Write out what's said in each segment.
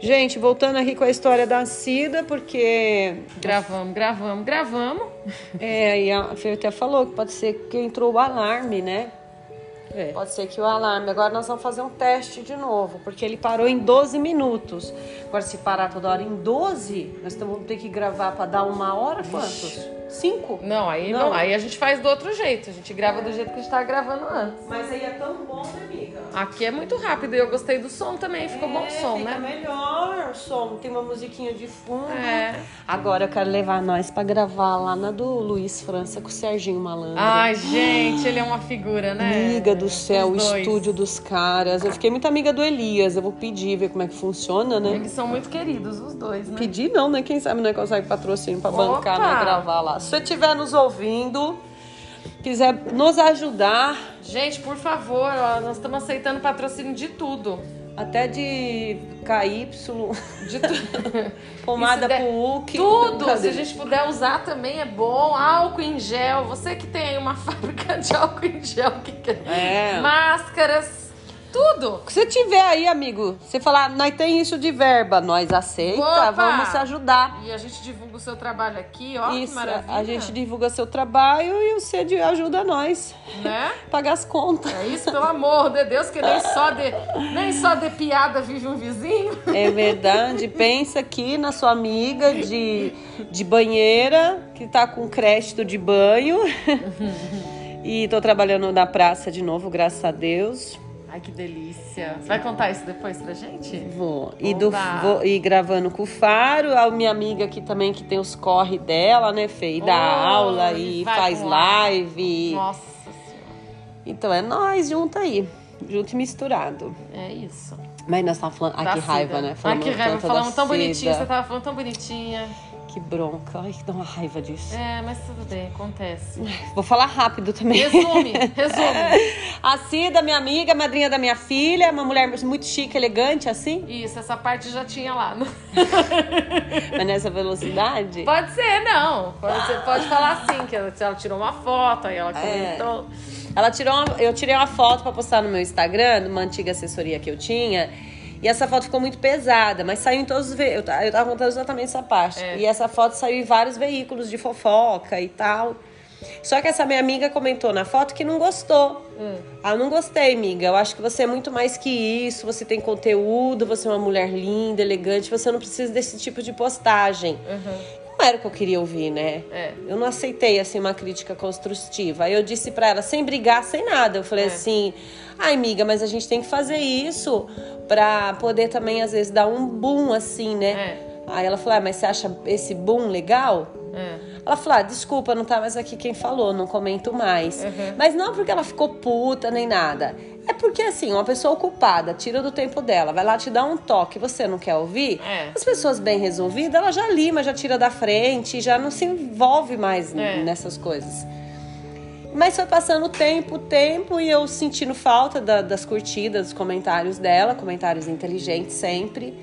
Gente, voltando aqui com a história da Cida, porque. Gravamos, gravamos, gravamos. É, e a Fê até falou que pode ser que entrou o alarme, né? É. Pode ser que o alarme. Agora nós vamos fazer um teste de novo, porque ele parou em 12 minutos. Agora, se parar toda hora em 12, nós vamos ter que gravar para dar uma hora quantos? Cinco? Não, aí Não. não. aí a gente faz do outro jeito. A gente grava do jeito que a gente tava gravando antes. Mas aí é tão bom, né, amiga? Aqui é muito rápido e eu gostei do som também, ficou bom o É, som, fica né? melhor som. Tem uma musiquinha de fundo. É. Agora eu quero levar nós pra gravar lá na do Luiz França com o Serginho Malandro. Ai, gente, ele é uma figura, né? Amiga do céu, o estúdio dos caras. Eu fiquei muito amiga do Elias. Eu vou pedir, ver como é que funciona, né? Eles são muito queridos, os dois, né? Pedir não, né? Quem sabe não consegue patrocínio pra bancar, né? Gravar lá. Se você estiver nos ouvindo, quiser nos ajudar, Gente, por favor, nós estamos aceitando patrocínio de tudo. Até de KY, De tudo. pomada der- Hulk. Tudo! Cadê? Se a gente puder usar também é bom. Álcool em gel. Você que tem aí uma fábrica de álcool em gel que quer. É. Máscaras. Tudo! Se você tiver aí, amigo, você falar, nós tem isso de verba, nós aceita, Opa! vamos se ajudar. E a gente divulga o seu trabalho aqui, ó. que Isso, maravilha. a gente divulga seu trabalho e você ajuda nós Né? pagar as contas. É isso, pelo amor de Deus, que nem só de, nem só de piada vive um vizinho. É verdade. Pensa aqui na sua amiga de, de banheira, que tá com crédito de banho. E tô trabalhando na praça de novo, graças a Deus. Ai, que delícia. Você vai contar isso depois pra gente? Vou. E, do, vou, e gravando com o Faro, a minha amiga aqui também que tem os corre dela, né, Fê? E dá Oh, aula e faz live. Nossa senhora. Então é nós junto aí. Junto e misturado. É isso. Mas nós tava falando. Ai, Da que raiva, né? Ai, que raiva. Falamos tão bonitinho. Você tava falando tão bonitinha. Que bronca. Ai, que dá uma raiva disso. É, mas tudo bem, acontece. Vou falar rápido também. Resume, resume. A Cida, minha amiga, madrinha da minha filha, uma mulher muito chique, elegante, assim, Isso, essa parte já tinha lá. no- mas nessa velocidade. Pode ser, não. Pode, ser, pode falar assim, que ela, ela tirou uma foto, aí ela É. comentou. Ela tirou uma, eu tirei uma foto pra postar no meu Instagram, numa antiga assessoria que eu tinha. E essa foto ficou muito pesada, mas saiu em todos os veículos. Eu, ta- eu tava contando exatamente essa parte. É. E essa foto saiu em vários veículos de fofoca e tal. Só que essa minha amiga comentou na foto que não gostou. Hum. Ah, não gostei, amiga. Eu acho que você é muito mais que isso. Você tem conteúdo, você é uma mulher linda, elegante. Você não precisa desse tipo de postagem. Não era o que eu queria ouvir, né? É. Eu não aceitei, assim, uma crítica construtiva. Aí eu disse pra ela, sem brigar, sem nada. Eu falei É. assim, ai, amiga, mas a gente tem que fazer isso pra poder também, às vezes, dar um boom, assim, né? É. Aí ela falou, ah, mas você acha esse boom legal? É. Ela falou, ah, desculpa, não tá mais aqui quem falou, não comento mais. Uhum. Mas não porque ela ficou puta nem nada. É porque, assim, uma pessoa ocupada, tira do tempo dela, vai lá te dar um toque, você não quer ouvir? É. As pessoas bem resolvidas, ela já lima, já tira da frente, já não se envolve mais É. nessas coisas. Mas foi passando o tempo, o tempo, e eu sentindo falta da- das curtidas, dos comentários dela, comentários inteligentes sempre.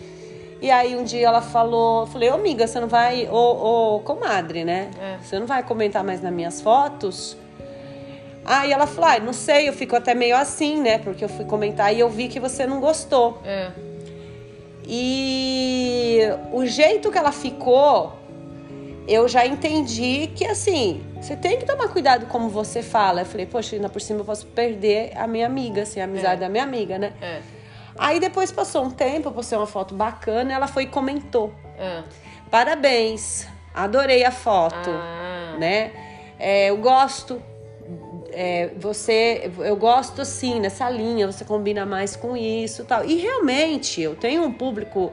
E aí um dia ela falou, falei, ô amiga, você não vai, ô, ô comadre, né? É. Você não vai comentar mais nas minhas fotos? Aí ela falou, ah, não sei, eu fico até meio assim, né? Porque eu fui comentar e eu vi que você não gostou. É. E o jeito que ela ficou, eu já entendi que assim, você tem que tomar cuidado como você fala. Eu falei, poxa, ainda por cima eu posso perder a minha amiga, assim, a amizade É. da minha amiga, né? É. Aí depois passou um tempo, eu postei uma foto bacana, ela foi e comentou. É. Parabéns, adorei a foto, Ah. né? É, eu gosto, é, você, eu gosto sim nessa linha, você combina mais com isso, e tal. E realmente eu tenho um público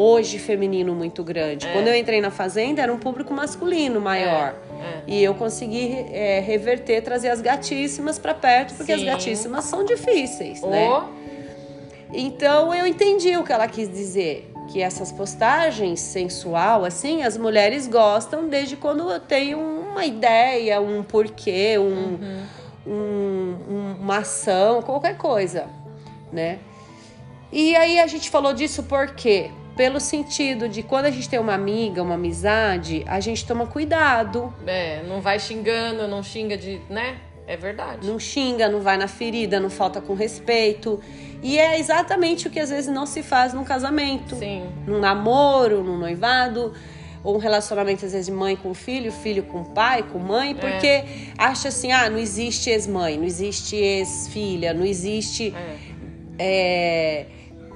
hoje feminino muito grande. É. Quando eu entrei na fazenda era um público masculino maior. É. E eu consegui é, reverter, trazer as gatíssimas pra perto, porque as Sim. gatíssimas são difíceis, né? Ô, Então eu entendi o que ela quis dizer. Que essas postagens sensual, assim, as mulheres gostam desde quando eu tenho uma ideia, um porquê, um, um- um- uma ação, qualquer coisa, né? E aí a gente falou disso por quê? Pelo sentido de quando a gente tem uma amiga, uma amizade, a gente toma cuidado. É, não vai xingando, não xinga de, né? É verdade. Não xinga, não vai na ferida, não falta com respeito. E é exatamente o que às vezes não se faz num casamento. Sim. Num namoro, num noivado, ou um relacionamento às vezes de mãe com filho, filho com pai, com mãe, porque acha assim, ah, não existe ex-mãe, não existe ex-filha, não existe. é,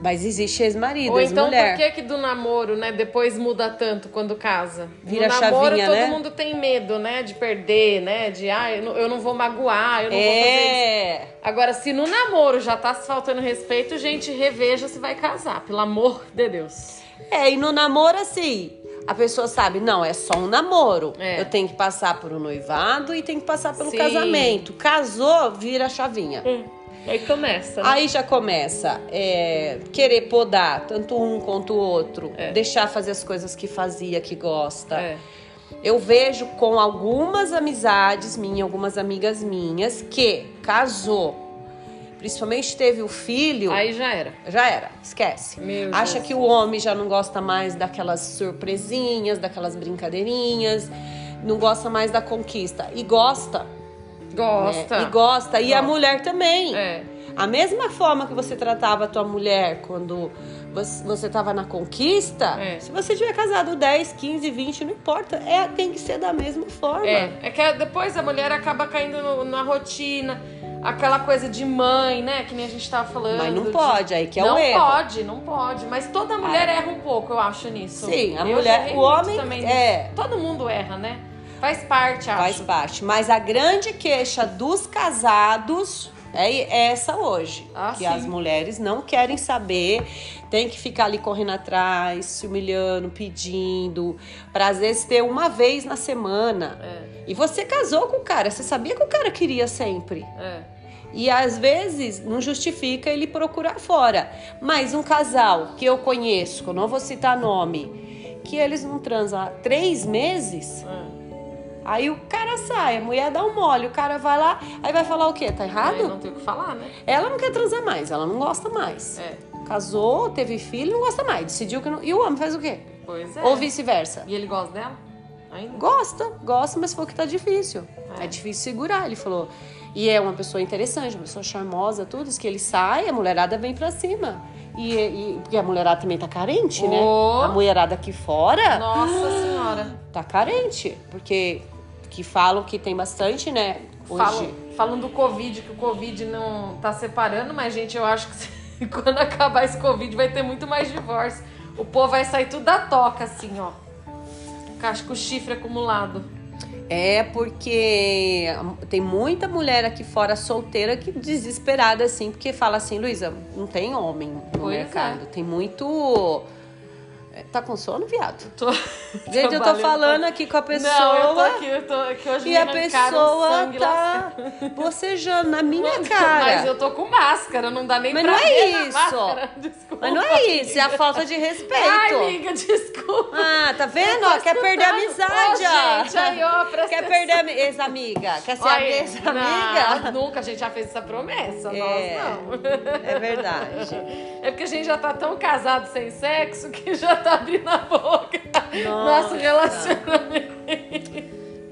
mas existe ex-marido, Ou então, ex-mulher. por que que do namoro, né, depois muda tanto quando casa? Vira no namoro, chavinha, todo né? mundo tem medo, né, de perder, né, de, ah, eu não, eu não vou magoar, eu não vou fazer isso. É. Agora, se no namoro já tá se faltando respeito, gente, reveja se vai casar, pelo amor de Deus. É, e no namoro, assim, a pessoa sabe, não, é só um namoro. É. Eu tenho que passar por um noivado e tenho que passar pelo Sim. casamento. Casou, vira a chavinha. Aí começa, né? Aí já começa é, querer podar tanto um quanto o outro, É. deixar fazer as coisas que fazia, que gosta. É. Eu vejo com algumas amizades minhas, algumas amigas minhas, que casou, principalmente teve o filho, Aí já era. já era, esquece. Meu Acha Jesus. que o homem já não gosta mais daquelas surpresinhas, daquelas brincadeirinhas, não gosta mais da conquista. E gosta. Gosta. né? E gosta. E a Gosta. mulher também. É. A mesma forma que você tratava a tua mulher quando você, você tava na conquista, É. se você tiver casado 10, 15, 20, não importa. É, tem que ser da mesma forma. É, é que depois a mulher acaba caindo no- na rotina, aquela coisa de mãe, né? Que nem a gente tava falando. Mas não de- pode, aí que é não o erro. pode, não pode. Mas toda mulher erra um pouco, eu acho, nisso. Sim, a Eu mulher- o homem também é. nisso. Todo mundo erra, né? Faz parte, acho. Faz parte. Mas a grande queixa dos casados é essa hoje. Ah, que sim. as mulheres não querem saber, tem que ficar ali correndo atrás, se humilhando, pedindo, pra às vezes ter uma vez na semana. É, E você casou com o cara, você sabia que o cara queria sempre. é. E às vezes não justifica ele procurar fora. Mas um casal que eu conheço, que eu não vou citar nome, que eles não transam há três meses, é. Aí o cara sai, a mulher dá um mole, o cara vai lá, aí vai falar o quê? Tá errado? Aí não tem o que falar, né? Ela não quer transar mais, ela não gosta mais. É, Casou, teve filho, não gosta mais, decidiu que não. E o homem faz o quê? pois é. Ou vice-versa. E ele gosta dela? Ainda? Gosta, gosta, mas falou que tá difícil. É. É. difícil segurar, ele falou. E é uma pessoa interessante, uma pessoa charmosa, tudo. Diz que ele sai, a mulherada vem pra cima. E, e- porque a mulherada também tá carente, né? Oh. A mulherada aqui fora Nossa senhora. tá carente. Porque que falam que tem bastante, né? Hoje. Falam, falam do Covid, que o Covid não tá separando, mas, gente, eu acho que quando acabar esse Covid vai ter muito mais divórcio. O povo vai sair tudo da toca, assim, ó. Acho com o chifre acumulado. É porque tem muita mulher aqui fora solteira que desesperada assim, porque fala assim, Luísa, não tem homem no Pois é. mercado. Tem muito. Tá com sono, viado? Tô, Gente, eu tô falando aqui com a pessoa. Não, eu tô aqui, eu tô aqui hoje E a pessoa tá bocejando na minha cara. Mas eu tô com máscara, não dá nem Mas pra não é isso. Desculpa. Mas não é isso, é a falta de respeito. Ai, amiga, desculpa. Ah, tá vendo? ó? Quer perder a amizade, ó. gente, aí, ó, Quer perder a ami- ex-amiga? Quer ser a Olha, ex-amiga? nunca a gente já fez essa promessa, É. nós não. É verdade. É porque a gente já tá tão casado sem sexo que já tá abrindo a boca. Nosso relacionamento.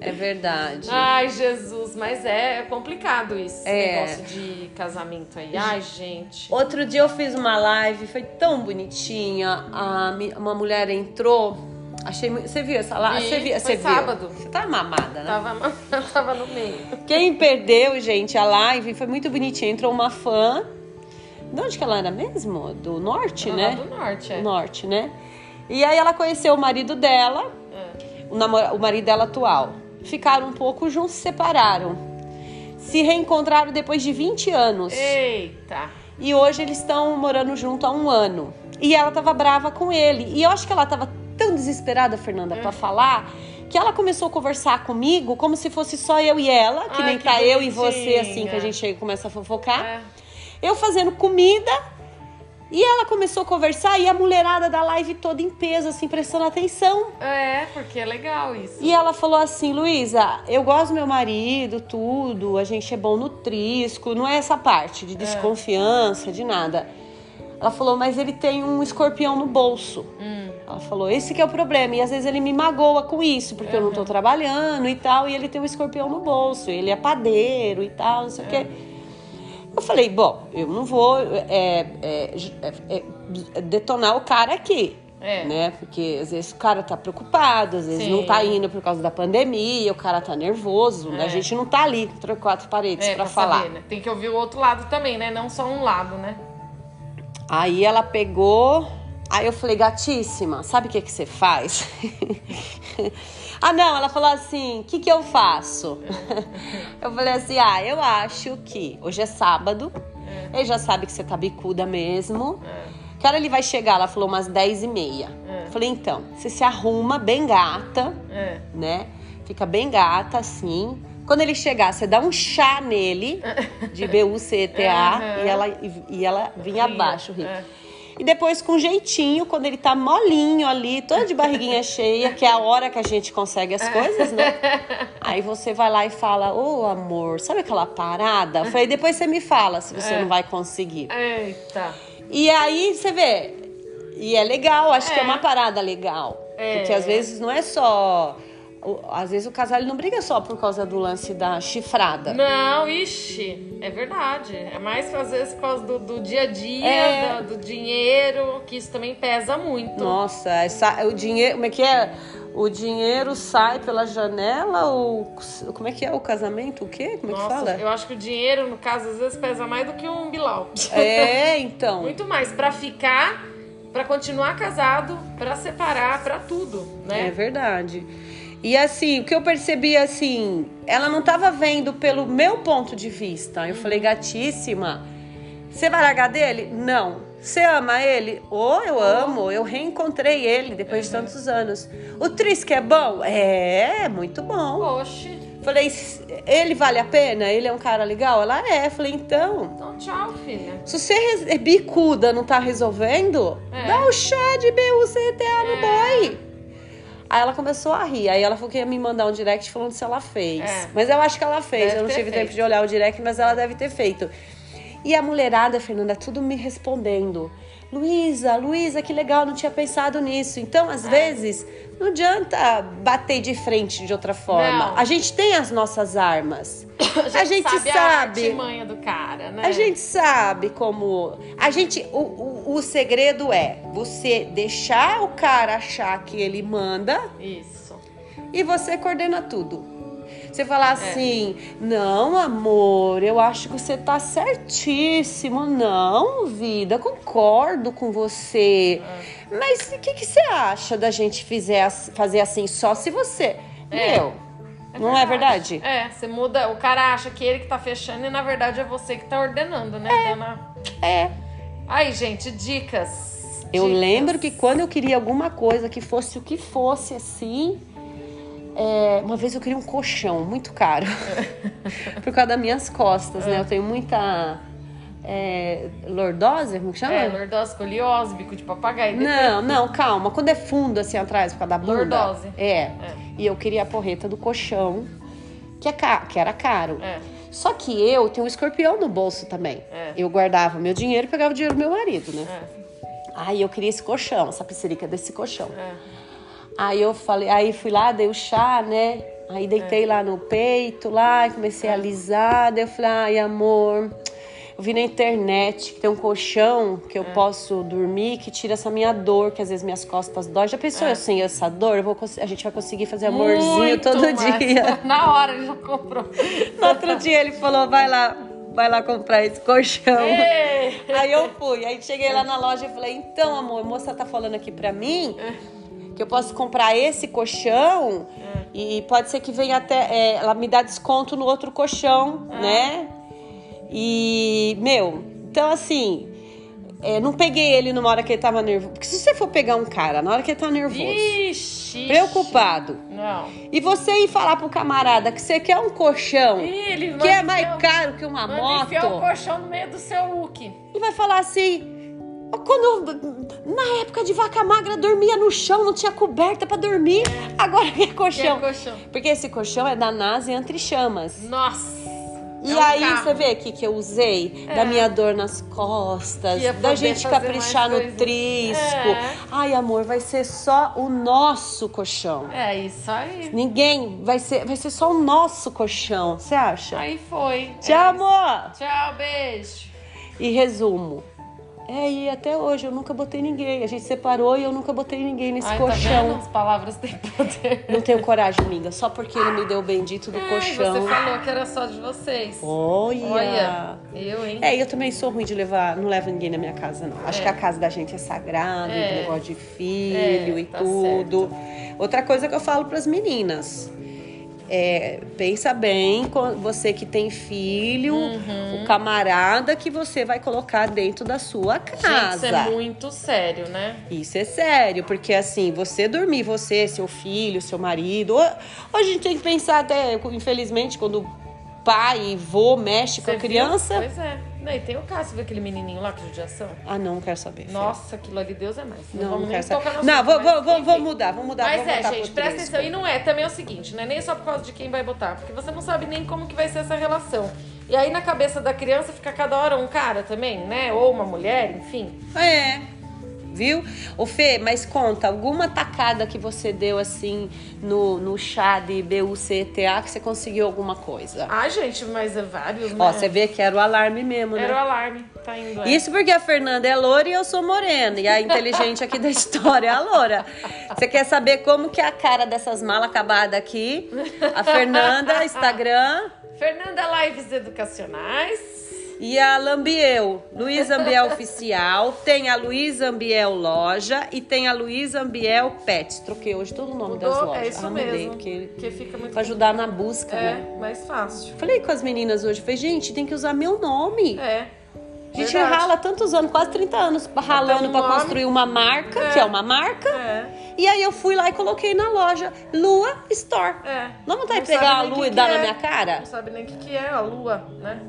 É verdade. Ai, Jesus, mas é complicado isso, É. negócio de casamento aí. Ai, gente. Outro dia eu fiz uma live, foi tão bonitinha. A uma mulher entrou. Achei muito. Você viu essa live? Você viu? foi Você viu? sábado. Você tá mamada, né? Tava, tava no meio. Quem perdeu, gente, a live foi muito bonitinha. Entrou uma fã. De onde que ela era mesmo? Do norte, né? do norte, é. Do norte, né? E aí ela conheceu o marido dela, É. o, namora- o marido dela atual. Ficaram um pouco juntos, se separaram. Se reencontraram depois de 20 anos. Eita. E hoje eles estão morando junto há um ano. E ela tava brava com ele. E eu acho que ela tava tão desesperada, Fernanda, É. pra falar, que ela começou a conversar comigo como se fosse só eu e ela, que Ai, nem que tá eu e você, bonitinha. assim, que a gente chega e começa a fofocar. É. Eu fazendo comida. E ela começou a conversar e a mulherada da live toda em peso, assim, prestando atenção. É, porque é legal isso. E ela falou assim, Luísa, eu gosto do meu marido, tudo, a gente é bom no trisco, não é essa parte de desconfiança, de nada. Ela falou, mas ele tem um escorpião no bolso. Hum. Ela falou, esse que é o problema. E às vezes ele me magoa com isso, porque eu não tô trabalhando e tal, e ele tem um escorpião no bolso, ele é padeiro e tal, não sei o quê. Eu falei, bom, eu não vou é, é, é, é, detonar o cara aqui. É. Né? Porque às vezes o cara tá preocupado, às vezes Sim. não tá indo por causa da pandemia, o cara tá nervoso, né? É. A gente não tá ali entre quatro paredes É, pra pra falar. saber, né? Tem que ouvir o outro lado também, né? Não só um lado, né? Aí ela pegou. Aí eu falei, gatíssima, sabe o que, que você faz? ah, não, ela falou assim: o que, que eu faço? eu falei assim: ah, eu acho que hoje é sábado, ele já sabe que você tá bicuda mesmo. Que hora ele vai chegar? Ela falou umas 10 e meia. Eu falei, então, você se arruma bem gata, É. né? Fica bem gata, assim. Quando ele chegar, você dá um chá nele, de B-U-C-T-A, e ela, e, e ela vinha abaixo, rir. E depois, com jeitinho, quando ele tá molinho ali, todo de barriguinha cheia, que é a hora que a gente consegue as coisas, né? Aí você vai lá e fala, ô amor, sabe aquela parada? Eu falei, depois você me fala se você É. não vai conseguir. Eita. E aí você vê, e é legal, acho que é É. uma parada legal. É. Porque às vezes não é só. Às vezes o casal não briga só por causa do lance da chifrada. Não, ixi, é verdade. É mais às vezes por causa do, do dia a dia, É. do, do dinheiro, que isso também pesa muito. Nossa, essa, o dinheiro. Como é que é? O dinheiro sai pela janela ou. Como é que é o casamento? O quê? Como é que fala? eu acho que o dinheiro, no caso, às vezes pesa mais do que um bilau. É, então. Muito mais. Pra ficar, pra continuar casado, pra separar, pra tudo, né? É verdade. E assim, o que eu percebi assim, ela não tava vendo pelo meu ponto de vista. Eu falei, gatíssima, você vai largar dele? Não. Você ama ele? Ou eu amo, eu reencontrei ele depois de tantos anos. O Tris é bom? É, muito bom. Oxe. Falei, ele vale a pena? Ele é um cara legal? Ela é. Falei, então, Então, tchau, filha. se você é bicuda não tá resolvendo, É. dá o chá de BUCTA no boy. Aí ela começou a rir. Aí ela falou que ia me mandar um direct falando se ela fez. É. Mas eu acho que ela fez. Deve eu não tive feito. tempo de olhar o direct, mas ela deve ter feito. E a mulherada, Fernanda, tudo me respondendo. Luísa, Luísa, que legal, não tinha pensado nisso. Então, É. às vezes, não adianta bater de frente de outra forma. Não. A gente tem as nossas armas. A gente sabe, a sabe. artimanha do cara, né? A gente sabe como. A gente. O, o, o segredo é você deixar o cara achar que ele manda Isso. e você coordena tudo. Você falar É. assim, não, amor, eu acho que você tá certíssimo. Não, vida, concordo com você. É. Mas o que, que você acha da gente fizer, fazer assim só se você. É. Meu, não é verdade? É, você muda. O cara acha que ele que tá fechando e na verdade é você que tá ordenando, né? Dando a- É. Aí, gente, dicas. Eu Dicas. lembro que quando eu queria alguma coisa que fosse o que fosse assim. É, uma vez eu queria um colchão muito caro. Por causa das minhas costas, né? Eu tenho muita. É, lordose? Como que chama? É, lordose, escoliose, bico de papagaio. Não, não, calma. Quando é fundo assim atrás, por causa da bunda. Lordose. É. E eu queria a porreta do colchão, que, é que era caro. É. Só que eu tenho um escorpião no bolso também. É. Eu guardava meu dinheiro e pegava o dinheiro do meu marido, né? É, Aí eu queria esse colchão, essa piscirica desse colchão. é. Aí eu falei, aí fui lá, dei o chá, né? Aí deitei lá no peito, lá, comecei a alisar. Daí eu falei, ai, amor, eu vi na internet que tem um colchão que eu posso dormir que tira essa minha dor, que às vezes minhas costas dói. Já pensou eu sem essa dor? Eu vou a gente vai conseguir fazer amorzinho Muito todo dia. Na hora ele já comprou. No outro dia ele falou, vai lá, vai lá comprar esse colchão. Ei! Aí eu fui, aí cheguei lá na loja e falei, então, amor, a moça tá falando aqui pra mim que eu posso comprar esse colchão e pode ser que venha até. é, ela me dá desconto no outro colchão, né? E, meu, então assim. é, não peguei ele numa hora que ele tava nervoso. Porque se você for pegar um cara na hora que ele tá nervoso, Ixi. preocupado, Não. e você ir falar pro camarada que você quer um colchão Ih, ele que é mais caro que uma moto, enfiar o colchão no meio do seu look. ele vai falar assim. Quando na época de vaca magra dormia no chão, não tinha coberta pra dormir. Agora quer colchão. Quer colchão. Porque esse colchão é da NASA entre chamas. Nossa. E É um aí carro. você vê aqui que eu usei É. da minha dor nas costas, ia da gente caprichar no coisas. trisco. É. Ai, amor, vai ser só o nosso colchão. É isso aí. Ninguém vai ser, vai ser só o nosso colchão. Você acha? Aí foi. Tchau, É amor. Tchau, beijo. E resumo. É, e até hoje eu nunca botei ninguém. A gente separou e eu nunca botei ninguém nesse Ai, tá colchão. vendo? As palavras têm poder. Não tenho coragem, amiga. Só porque ele me deu o bendito do Ai, colchão. você falou que era só de vocês. Olha. Olha, eu, hein? É, eu também sou ruim de levar, não levo ninguém na minha casa, não. Acho É. que a casa da gente é sagrada, É. negócio de filho É, e tá tudo. Outra coisa que eu falo pras meninas. É, pensa bem, você que tem filho, Uhum. o camarada que você vai colocar dentro da sua Gente, casa. isso é muito sério, né? Isso é sério, porque assim, você dormir, você, seu filho, seu marido. Hoje a gente tem que pensar até, infelizmente, quando pai e vô mexe com a criança. Viu? Pois é. Não, e tem o caso, você viu aquele menininho lá com judiação? Ah, não, não quero saber. filha. Nossa, aquilo ali, Deus é mais. Não, Não, vamos não quero saber. Não, assunto, vou, vou, vou, vou mudar, vamos mudar. Mas vamos é, gente, presta atenção. E não é também é o seguinte, não é nem só por causa de quem vai botar, porque você não sabe nem como que vai ser essa relação. E aí na cabeça da criança fica cada hora um cara também, né? Ou uma mulher, enfim. É. Viu? Ô Fê, mas conta, alguma tacada que você deu assim no, no chá de BUCTA que você conseguiu alguma coisa? Ah, gente, mas é vários, né? Ó, você vê que era o alarme mesmo, né? Era o alarme, tá indo. é. Isso porque a Fernanda é loura e eu sou morena. E a inteligente aqui da história é a loura. Você quer saber como que é a cara dessas malas acabadas aqui? A Fernanda, Instagram. Fernanda Lives Educacionais. E a Lambiel, Luiz Ambiel Oficial, tem a Luiz Ambiel Loja e tem a Luiz Ambiel Pets. Troquei hoje todo o nome das Mudou, lojas. é isso Ah, mudei, mesmo. Porque Que fica muito. pra ajudar na busca, né? É, mais fácil. Falei com as meninas hoje, falei, gente, tem que usar meu nome. É. A gente verdade. rala tantos anos, quase 30 anos, ralando um pra nome. construir uma marca, É. que é uma marca. É. E aí eu fui lá e coloquei na loja Lua Store. É. Não vontade de pegar a lua que e que dar é. na minha cara? Não sabe nem o que, que é a lua, né?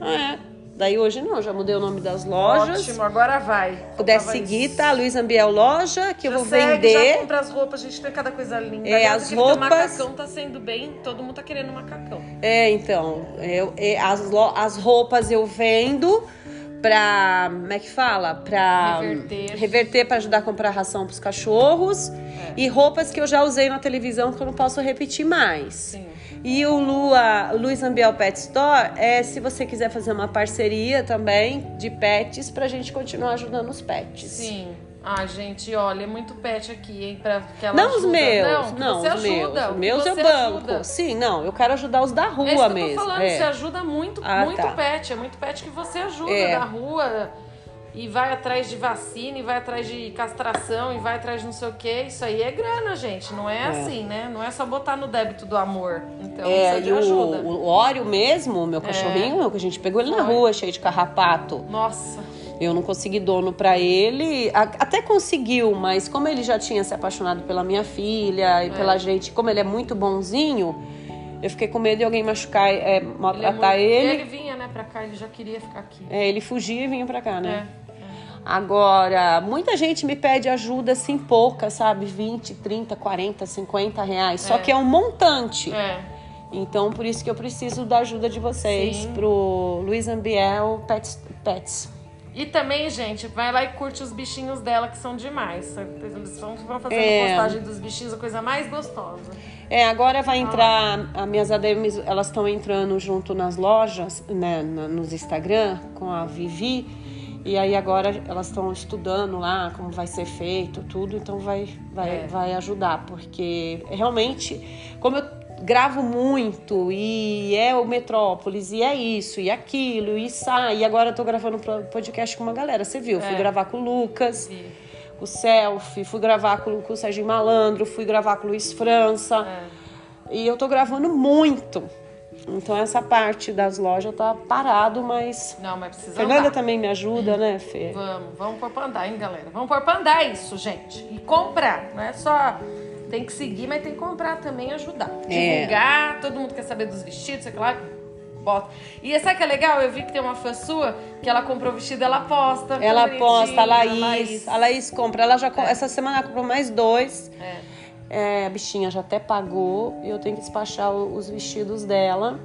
É. Daí hoje não, já mudei o nome das lojas. Ótimo, agora vai. puder Faltava seguir, isso. tá? Luiz Ambiel Loja, que eu Já vou segue, Já vender. compra as roupas, a gente tem cada coisa linda. É, Aliás, as roupas- macacão tá sendo bem, todo mundo tá querendo macacão. É, então, eu, é, as, as roupas eu vendo pra. Como é que fala? Pra Reverter. reverter pra ajudar a comprar ração pros cachorros. É. E roupas que eu já usei na televisão que eu não posso repetir mais. Sim. E o Lua, Luiz Ambiel Pet Store é se você quiser fazer uma parceria também de pets pra gente continuar ajudando os pets. Sim. Ah, gente, olha, é muito pet aqui, hein? Pra que ela Não os ajuda. meus, não, não, você os ajuda. meus. Os meus eu banco. ajuda. Sim, não, eu quero ajudar os da rua É isso que eu mesmo. tô falando, é. você ajuda muito, Ah, muito tá. pet. É muito pet que você ajuda É. da rua e vai atrás de vacina, e vai atrás de castração, e vai atrás de não sei o quê. Isso aí é grana, gente. Não é, assim, né? Não é só botar no débito do amor. Então, É, precisa e de ajuda. É. o Ório mesmo, meu cachorrinho, que a gente pegou ele na rua, cheio de carrapato. Nossa. Eu não consegui dono pra ele. Até conseguiu, mas como ele já tinha se apaixonado pela minha filha e pela gente, como ele é muito bonzinho, eu fiquei com medo de alguém machucar, é, Ele, é maltratar muito- ele. ele vinha, né, pra cá, ele já queria ficar aqui. É, ele fugia e vinha pra cá, né? É. Agora, muita gente me pede ajuda assim pouca, sabe? 20, 30, 40, 50 reais. Só É. que é um montante. É. Então, por isso que eu preciso da ajuda de vocês Sim. pro Luiz Ambiel Pets. Pets. E também, gente, vai lá e curte os bichinhos dela, que são demais. Eles vão, vão fazendo É. postagem dos bichinhos, a coisa mais gostosa. É, agora vai entrar, as minhas ADMs, elas estão entrando junto nas lojas, né, na- nos Instagram, com a Vivi. E aí agora elas estão estudando lá como vai ser feito, tudo, então vai, vai, É. vai ajudar, porque realmente, como eu gravo muito e é o Metrópolis, e é isso, e aquilo, e sai, e agora eu tô gravando podcast com uma galera, você viu? Fui É. gravar com o Lucas, Sim. o Selfie, fui gravar com, com o Serginho Malandro, fui gravar com o Luiz França. É. E eu tô gravando muito. Então essa parte das lojas tá parado, mas. Não, mas precisa Fernanda andar. também me ajuda, né, Fê? Vamos, vamos pôr pra andar, hein, galera? Vamos pôr pra andar isso, gente. E comprar. Não é só. Tem que seguir, mas tem que comprar também ajudar. É. Divulgar, todo mundo quer saber dos vestidos, sei lá. Bota. E sabe que é legal? Eu vi que tem uma fã sua que ela comprou vestido, ela posta. Ela posta, a Laís. A Laís compra. Ela já É. essa semana ela comprou mais dois. É. É, a bichinha já até pagou e eu tenho que despachar os vestidos dela.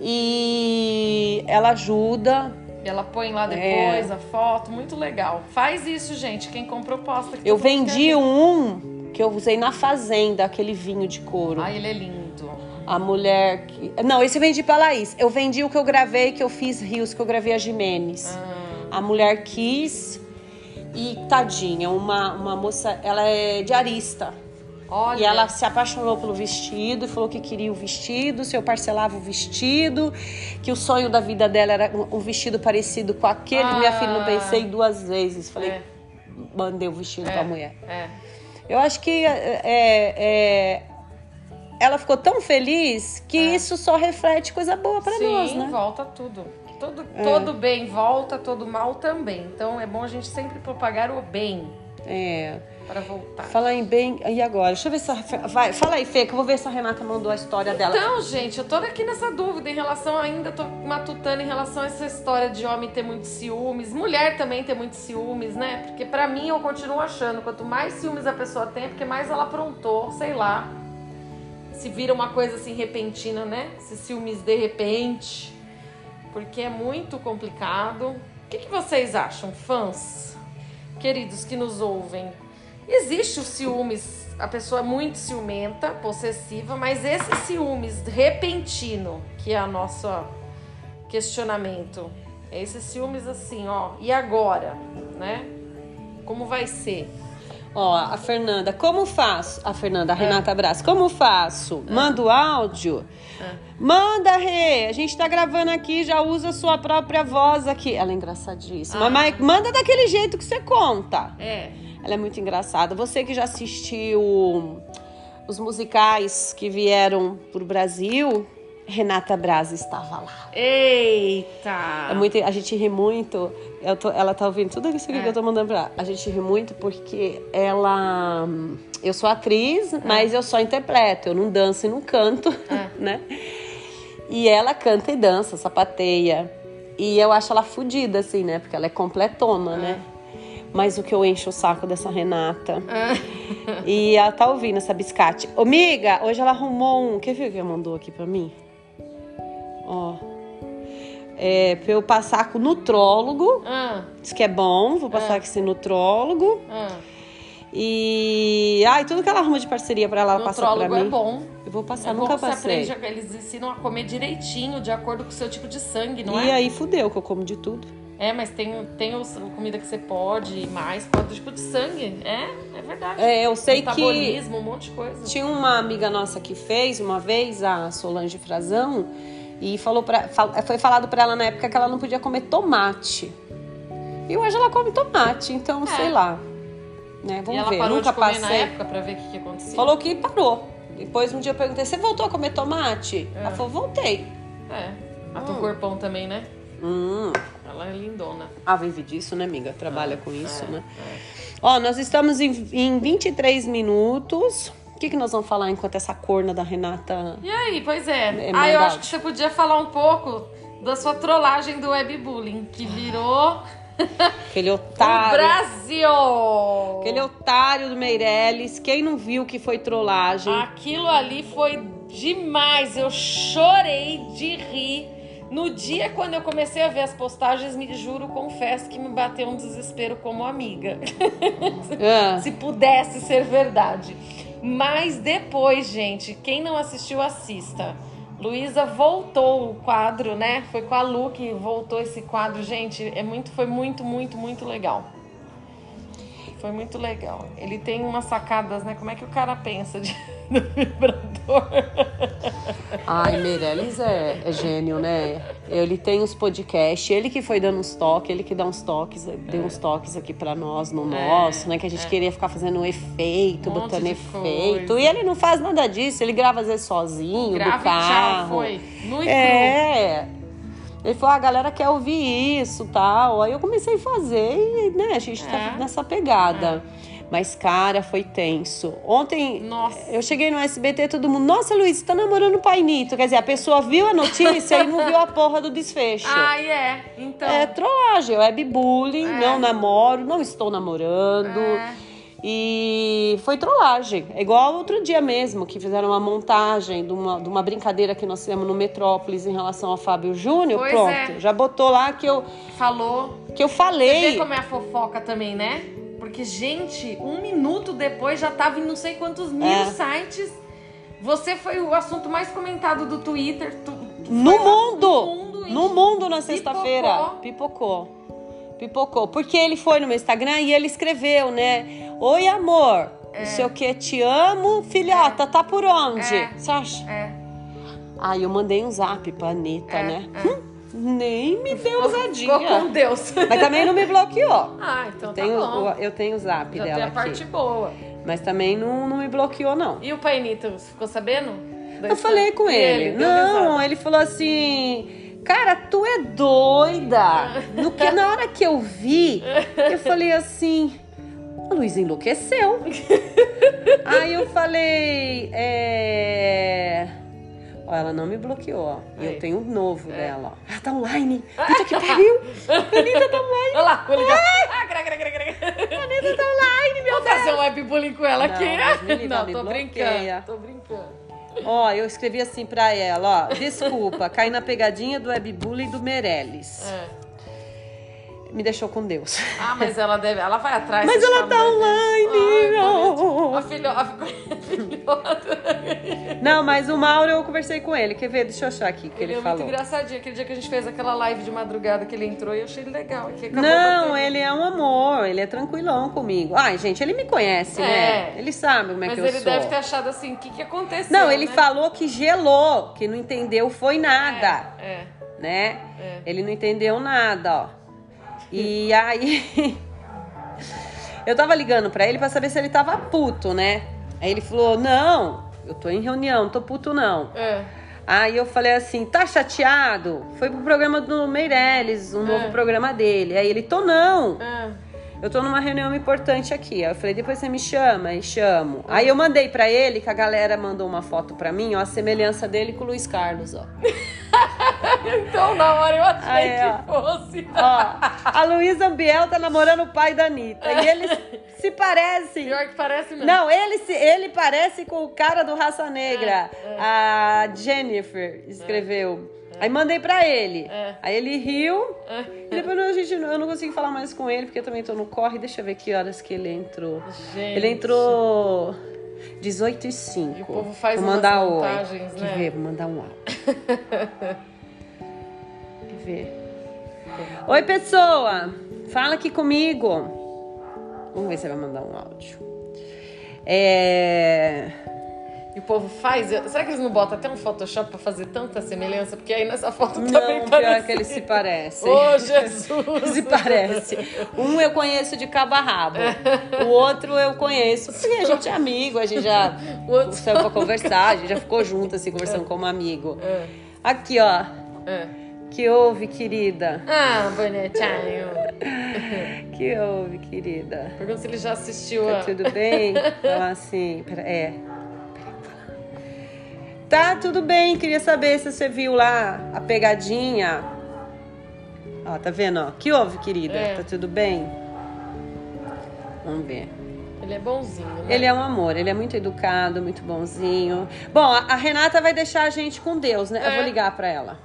E ela ajuda. Ela põe lá É. depois a foto, muito legal. Faz isso, gente. Quem comprou posta. que Eu vendi um que eu usei na fazenda, aquele vinho de couro. Ai, ele é lindo. A mulher que. Não, esse eu vendi pra Laís. Eu vendi o que eu gravei, que eu fiz rios, que eu gravei a Jimenez. Ah, A mulher quis. E tadinha, uma, uma moça, ela é diarista. Olha. E ela se apaixonou pelo vestido e falou que queria o vestido, se eu parcelava o vestido, que o sonho da vida dela era um vestido parecido com aquele. Minha filha, não Ah. pensei duas vezes. Falei, É. mandei o vestido É. pra mulher. É. Eu acho que é, é, ela ficou tão feliz que isso só reflete coisa boa pra É. Sim, nós, né? volta tudo. Todo, É. todo bem volta, todo mal também. Então é bom a gente sempre propagar o bem É. para voltar. Falar em bem. E agora? Deixa eu ver se a. Vai, fala aí, Fê, que eu vou ver se a Renata mandou a história dela. Então, gente, eu tô aqui nessa dúvida em relação ainda, tô matutando em relação a essa história de homem ter muitos ciúmes, mulher também ter muitos ciúmes, né? Porque pra mim eu continuo achando, quanto mais ciúmes a pessoa tem, é porque mais ela aprontou, sei lá. Se vira uma coisa assim repentina, né? Se ciúmes de repente. Porque é muito complicado. O que, que vocês acham, fãs? Queridos que nos ouvem. Existe o ciúmes, a pessoa é muito ciumenta, possessiva, mas esse ciúmes repentino, que é o nosso questionamento, é esse ciúmes assim, ó, e agora, né? Como vai ser? Ó, a Fernanda, como faço? A Fernanda, a É. Renata Brás, como faço? Manda o áudio? Manda, Rê! A gente tá gravando aqui, já usa a sua própria voz aqui. Ela é engraçadíssima. Ah. Mas manda daquele jeito que você conta. É. Ela é muito engraçada. Você que já assistiu os musicais que vieram pro Brasil, Renata Braz estava lá. Eita! É muito, a gente ri muito. Eu tô- ela tá ouvindo tudo isso É. que eu tô mandando pra ela. A gente ri muito porque ela. Eu sou atriz, mas eu só interpreto. Eu não danço e não canto, É. né? E ela canta e dança, sapateia. E eu acho ela fodida, assim, né? Porque ela é completona, né? Mas o que eu encho o saco dessa Renata. E ela tá ouvindo essa biscate. Ô, miga, hoje ela arrumou um. Quer ver o que ela mandou aqui pra mim? Ó. É, pra eu passar com o nutrólogo. Ah, Diz que é bom, vou passar com esse nutrólogo. ah. E. Ai, tudo que ela arruma de parceria pra ela, ela passa pra Nutrólogo mim. é bom. Eu vou passar, É bom nunca você passei. aprende, eles ensinam a comer direitinho, de acordo com o seu tipo de sangue, não e é? aí fudeu, que eu como de tudo. É, mas tem, tem os, comida que você pode e mais, pode tipo de sangue. É, é verdade. É, eu sei que Metabolismo, um monte de coisa. tinha uma amiga nossa que fez uma vez, a Solange Frazão, e falou pra, foi falado pra ela na época que ela não podia comer tomate. E hoje ela come tomate, então É. sei lá. Né, e vamos ela ver, parou nunca de comer passei. na época pra ver o que, que acontecia. Falou que parou. Depois um dia eu perguntei: você voltou a comer tomate? Ela falou: voltei. É. A teu Hum. corpão também, né? Hum. Ela é lindona. Ah, vive disso, né, amiga? Trabalha com isso, é, né? Ó, nós estamos em, em 23 minutos. O que, que nós vamos falar enquanto essa corna da Renata. E aí, pois é. É ah, eu acho que você podia falar um pouco da sua trollagem do webbullying, que virou Aquele o otário. Brasil! Aquele otário do Meirelles. Quem não viu que foi trollagem? Aquilo ali foi demais. Eu chorei de rir. No dia quando eu comecei a ver as postagens, me juro, confesso que me bateu um desespero como amiga. Ah, Se pudesse ser verdade. Mas depois, gente, quem não assistiu, assista. Luísa voltou o quadro, né? Foi com a Lu que voltou esse quadro, gente. É muito, foi muito, muito, muito legal. Foi muito legal. Ele tem umas sacadas, né? Como é que o cara pensa de, do vibrador? Ai, Meirelles é, é gênio, né? Ele tem os podcasts, ele que foi dando uns toques, ele que dá uns toques, deu uns toques aqui pra nós no É, nosso, né? Que a gente queria ficar fazendo um efeito, Um botando efeito. coisa. E ele não faz nada disso, ele grava às vezes sozinho, Grava do carro. tchau, foi. Nu e cru. É. Ele falou, "Ah, a galera quer ouvir isso tal. Aí eu comecei a fazer e, né, a gente tá É. nessa pegada. Mas, cara, foi tenso. Ontem, Nossa. eu cheguei no SBT, todo mundo, nossa, Luiz, você tá namorando o Pai Nito. Quer dizer, a pessoa viu a notícia e não viu a porra do desfecho. Ai, é. Então. É trollagem, é webbullying, É. não namoro, não estou namorando. É. E foi trollagem. É igual outro dia mesmo, que fizeram uma montagem de uma, de uma brincadeira que nós fizemos no Metrópolis em relação ao Fábio Júnior. Pois Pronto, é. já botou lá que eu, Falou. que eu Você falei. vê como é a fofoca também, né? Porque, gente, um minuto depois já tava em não sei quantos mil É. sites. Você foi o assunto mais comentado do Twitter. Tu, No mundo! No mundo, No mundo na sexta-feira. Pipocou. Pipocou. Porque ele foi no meu Instagram e ele escreveu, né? Oi, amor. Não sei o que, te amo. Filhota, tá por onde? É. Você acha? É. Aí eu mandei um zap pra Anitta, É, né? é. Hum, nem me deu Ficou com. Deus. Mas também não me bloqueou. ah, então Tenho, tá bom. o- eu tenho o zap Já tem dela a parte aqui. boa. Mas também não, não me bloqueou, não. E o Painito, você ficou sabendo? Da Eu falei com ele. deu Não, ele falou assim. Cara, tu é doida. No que, na hora que eu vi, eu falei assim. A Luísa enlouqueceu. Aí eu falei. É. Ó, ela não me bloqueou, ó. E eu tenho um novo dela, ó. Ela tá online. Puta que pariu. A Anitta tá online. Olha lá, vou ligar. Ah, gra, gra, gra, gra. A Anitta tá online, meu Vou Deus. fazer um webbullying com ela Não, aqui. Livre, Não, tô bloqueia. brincando. Tô brincando. Ó, eu escrevi assim pra ela, ó. Desculpa, caí na pegadinha do webbullying do Meirelles. É. Me deixou com Deus. Ah, mas ela deve. Ela vai atrás. Mas ela tá online, não. A filhota. A filhota. Não, mas o Mauro eu conversei com ele. Quer ver? Deixa eu achar aqui o que ele, Ele é falou. muito engraçadinho. Aquele dia que a gente fez aquela live de madrugada que ele entrou e eu achei ele legal. Não, batendo. ele é um amor, ele é tranquilão comigo. Ai, gente, ele me conhece, É. né? Ele sabe como é Mas que eu ele sou. deve ter achado assim: o que, que aconteceu? Não, ele né? falou que gelou, que não entendeu foi nada, É, né? é. Ele não entendeu nada, ó. E aí eu tava ligando pra ele pra saber se ele tava puto, né? Aí ele falou: "Não, eu tô em reunião, não tô puto não". É. Aí eu falei assim: "Tá chateado?" Foi pro programa do Meirelles, um novo programa dele. Aí ele: "Tô não". É. Eu tô numa reunião importante aqui. Aí eu falei, depois você me chama e chamo. Aí eu mandei pra ele, que a galera mandou uma foto pra mim, ó, a semelhança dele com o Luiz Carlos, ó. Então, na hora eu achei é, que fosse. Ó, a Luísa Ambiel tá namorando o pai da Anitta. E eles se parecem. Pior que parece mesmo. Não, ele, se, ele parece com o cara do Raça Negra. É, A Jennifer escreveu. Aí mandei pra ele. É. Aí ele riu. É. E depois a gente, eu não consegui falar mais com ele, porque eu também tô no corre. Deixa eu ver que horas que ele entrou. Gente. Ele entrou 18 e 5. E o povo faz Vou umas mandar oi. montagens, Quer né? ver? Vou mandar um áudio. Quer ver? Oi, pessoa! Fala aqui comigo. Vamos ver se vai mandar um áudio. É... E o povo faz. Será que eles não botam até um Photoshop pra fazer tanta semelhança? Porque aí nessa foto Não, também pior parece. que eles se parecem. Ô, Jesus! Se parece. Um eu conheço de cabo a rabo. O outro eu conheço porque a gente é amigo, a gente já O outro- saiu pra conversar, a gente já ficou junto assim, conversando como amigo. É, Aqui, ó. é. Que houve, querida? Ah, bonitinho. Que houve, querida? Pergunta se ele já assistiu Tá a. tudo bem? Fala assim, é. Tá tudo bem, queria saber se você viu lá a pegadinha. Ó, tá vendo, ó? Que houve, querida? É. Tá tudo bem? Vamos ver. Ele é bonzinho, né? Ele é um amor, ele é muito educado, muito bonzinho. Bom, a Renata vai deixar a gente com Deus, né? Eu É. vou ligar pra ela.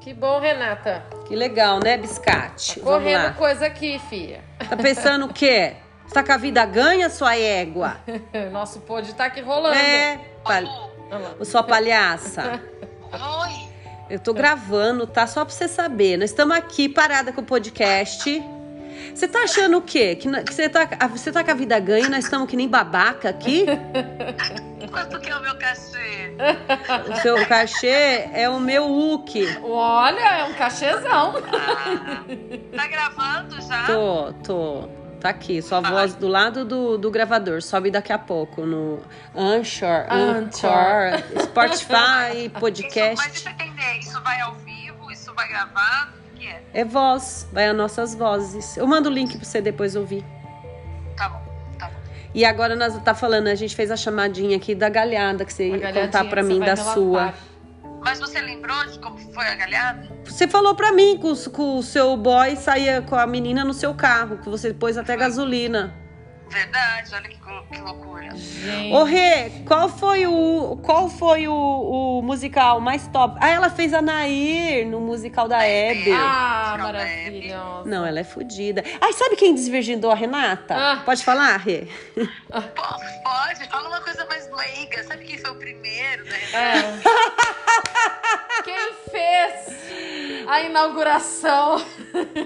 Que bom, Renata. Que legal, né, Biscate? Vamos Correndo coisa aqui, fia. Tá pensando o quê? Você tá com a vida ganha, sua égua? Nosso pod tá aqui rolando. É, pal... Ô, sua palhaça. Oi, Eu tô gravando, tá? Só pra você saber. Nós estamos aqui parada com o podcast. Você tá achando o quê? Que, você, tá, você tá com a vida ganha e nós estamos que nem babaca aqui? quanto que é o meu cachê? O seu cachê é o meu look. Olha, é um cachezão. Tá gravando já? Tô, tô. Tá aqui, sua voz do lado do, do gravador. Sobe daqui a pouco no Anchor, Anchor. Anchor, Spotify, Isso, mas podcast. deixa eu entender, isso vai ao vivo, isso vai gravado? O que é? É voz, vai as nossas vozes. Eu mando o link pra você depois ouvir. Tá bom, tá bom. E agora nós tá falando, a gente fez a chamadinha aqui da galhada que você ia contar pra que mim da sua. Mas você lembrou de como foi a galhada? Você falou pra mim que o, que o seu boy saía com a menina no seu carro, que você pôs até gasolina. Verdade, olha que, que loucura. Gente. Ô, Rê, qual foi o qual foi o, o musical mais top? Ah, ela fez a Nair no musical da Hebe. Ah, Musical da maravilhosa. Não, ela é fodida. Ai, sabe quem desvirgindou a Renata? Ah. Pode falar, Rê? Pô, pode, fala uma coisa mais leiga. Sabe quem foi o primeiro? Né? É. Quem fez a inauguração?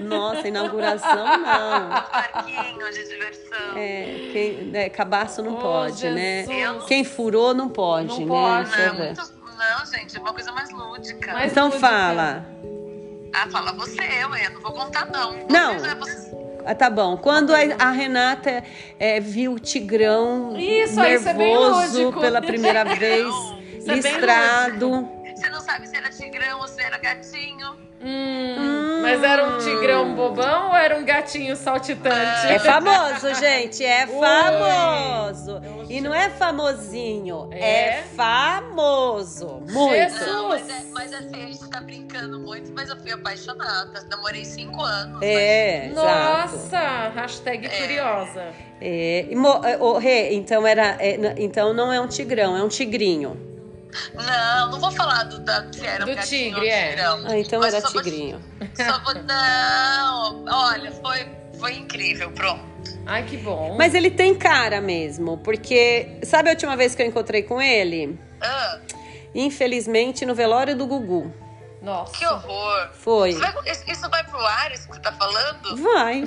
Nossa, inauguração não. Parquinho de diversão. É, quem, é, cabaço não Oh, pode, né? Jesus. Quem furou não pode, Não né? pode. Deixa eu Não, ver. muito- não, gente, é uma coisa mais lúdica. Mas- Então lúdica. fala. Ah, fala você, ué, não vou contar não. Você Não. já- você- Ah, tá bom. Quando a, a Renata é, viu o Tigrão Isso, aí isso é nervoso pela primeira vez, é listrado. Você não sabe se era tigrão ou se era gatinho. Hum, mas era um tigrão bobão ou era um gatinho saltitante? É famoso, gente, é Ui. famoso. E não é famosinho, é, É? famoso. Muito. Jesus. Não, mas, é, mas assim, a gente tá brincando muito, mas eu fui apaixonada. Namorei cinco anos. É, exato. Nossa, hashtag curiosa. É, e mo- é, então era, é, então não é um tigrão, é um tigrinho. Não, não vou falar do, da, se era Do um gatinho tigre, é. tigrão. Ah, então Mas era só vou- tigrinho. Só vou, não, olha, foi, foi incrível, pronto. Ai, que bom. Mas ele tem cara mesmo, porque sabe a última vez que eu encontrei com ele? Ah, Infelizmente no velório do Gugu. Nossa. que horror. Foi. Isso vai, isso- vai pro ar, isso que você tá falando? Vai,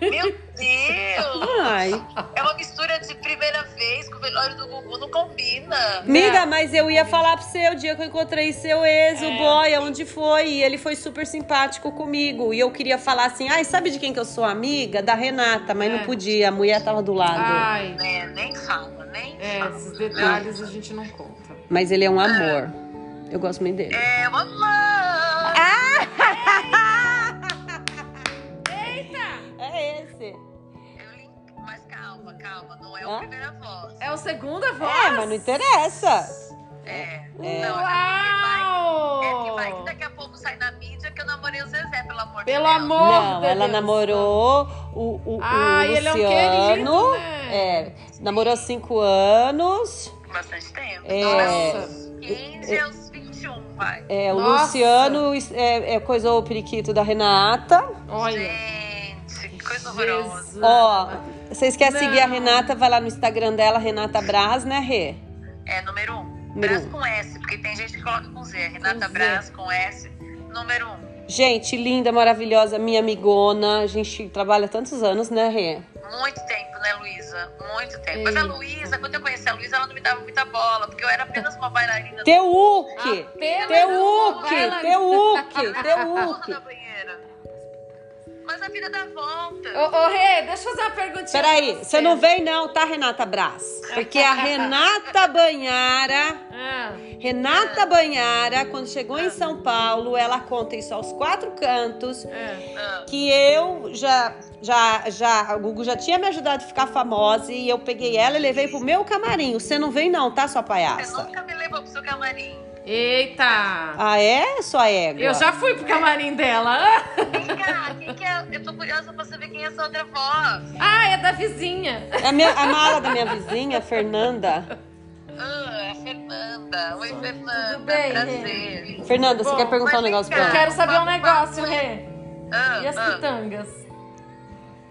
Meu Deus! vai. É uma mistura de primeira vez com o velório do Gugu, não combina. Amiga, mas eu ia falar pra você o dia que eu encontrei seu ex, o É. boy, onde foi. E ele foi super simpático comigo. E eu queria falar assim: ai, sabe de quem que eu sou amiga? Da Renata, mas É. não podia, a mulher tava do lado. Ai, É, nem fala, nem é, fala. esses detalhes a gente não conta. Mas ele é um amor. Eu gosto muito dele. É uma mãe. É esse. Eu li- Mas calma, calma, não é Hã? a primeira voz. É o segunda voz? É, mas não interessa. É. É. Não, é porque vai que Uau! daqui a pouco sai na mídia que eu namorei o Zezé, pelo amor Pelo de Deus. amor Não, de ela Deus. namorou o, o, o Ah, ele é um Luciano. querido, né? É, namorou cinco anos. Bastante tempo. É. Nossa. 15 aos 21, vai. É, o Nossa. Luciano é, é, coisou o periquito da Renata. Olha. Gente, que coisa horrorosa. Jesus. Ó, vocês querem Não. seguir a Renata? Vai lá no Instagram dela, Renata Braz, né, Rê? É número 1. Um. Número um. com S, porque tem gente que coloca com Z. Renata Z. Brás com S, número 1. Um. Gente, linda, maravilhosa, minha amigona. A gente trabalha tantos anos, né, Rê? Muito tempo, né, Luísa? Muito tempo. Mas a. Luísa, quando eu conheci a Luísa, ela não me dava muita bola, porque eu era apenas uma bailarina Teuk! Apenas Teuk! vai lá. Teuk! Mas a vida dá volta. Ô, ô Rê, deixa eu fazer uma perguntinha. Peraí, pra você não vem não, tá, Renata Braz? Porque a Renata Banhara, Ah, Renata Banhara, quando chegou em São Paulo, ela conta isso aos quatro cantos. Ah, que eu já, já, já, o Gugu já tinha me ajudado a ficar famosa e eu peguei ela e levei pro meu camarim. Você não vem não, tá, sua você palhaça? nunca me levou pro seu camarim. Eita! Ah, é, sua égua? Eu já fui pro camarim dela. Vem cá, quem que é? Eu tô curiosa pra saber quem é essa outra voz. Ah, é da vizinha. É a, minha, a mala da minha vizinha, Fernanda. Ah, é a Fernanda. Oi, Fernanda. Tudo bem, Prazer. Fernanda, você Bom, quer perguntar um negócio cá. pra Eu ela? quero saber um negócio. Rê. Ah, E as ah. pitangas?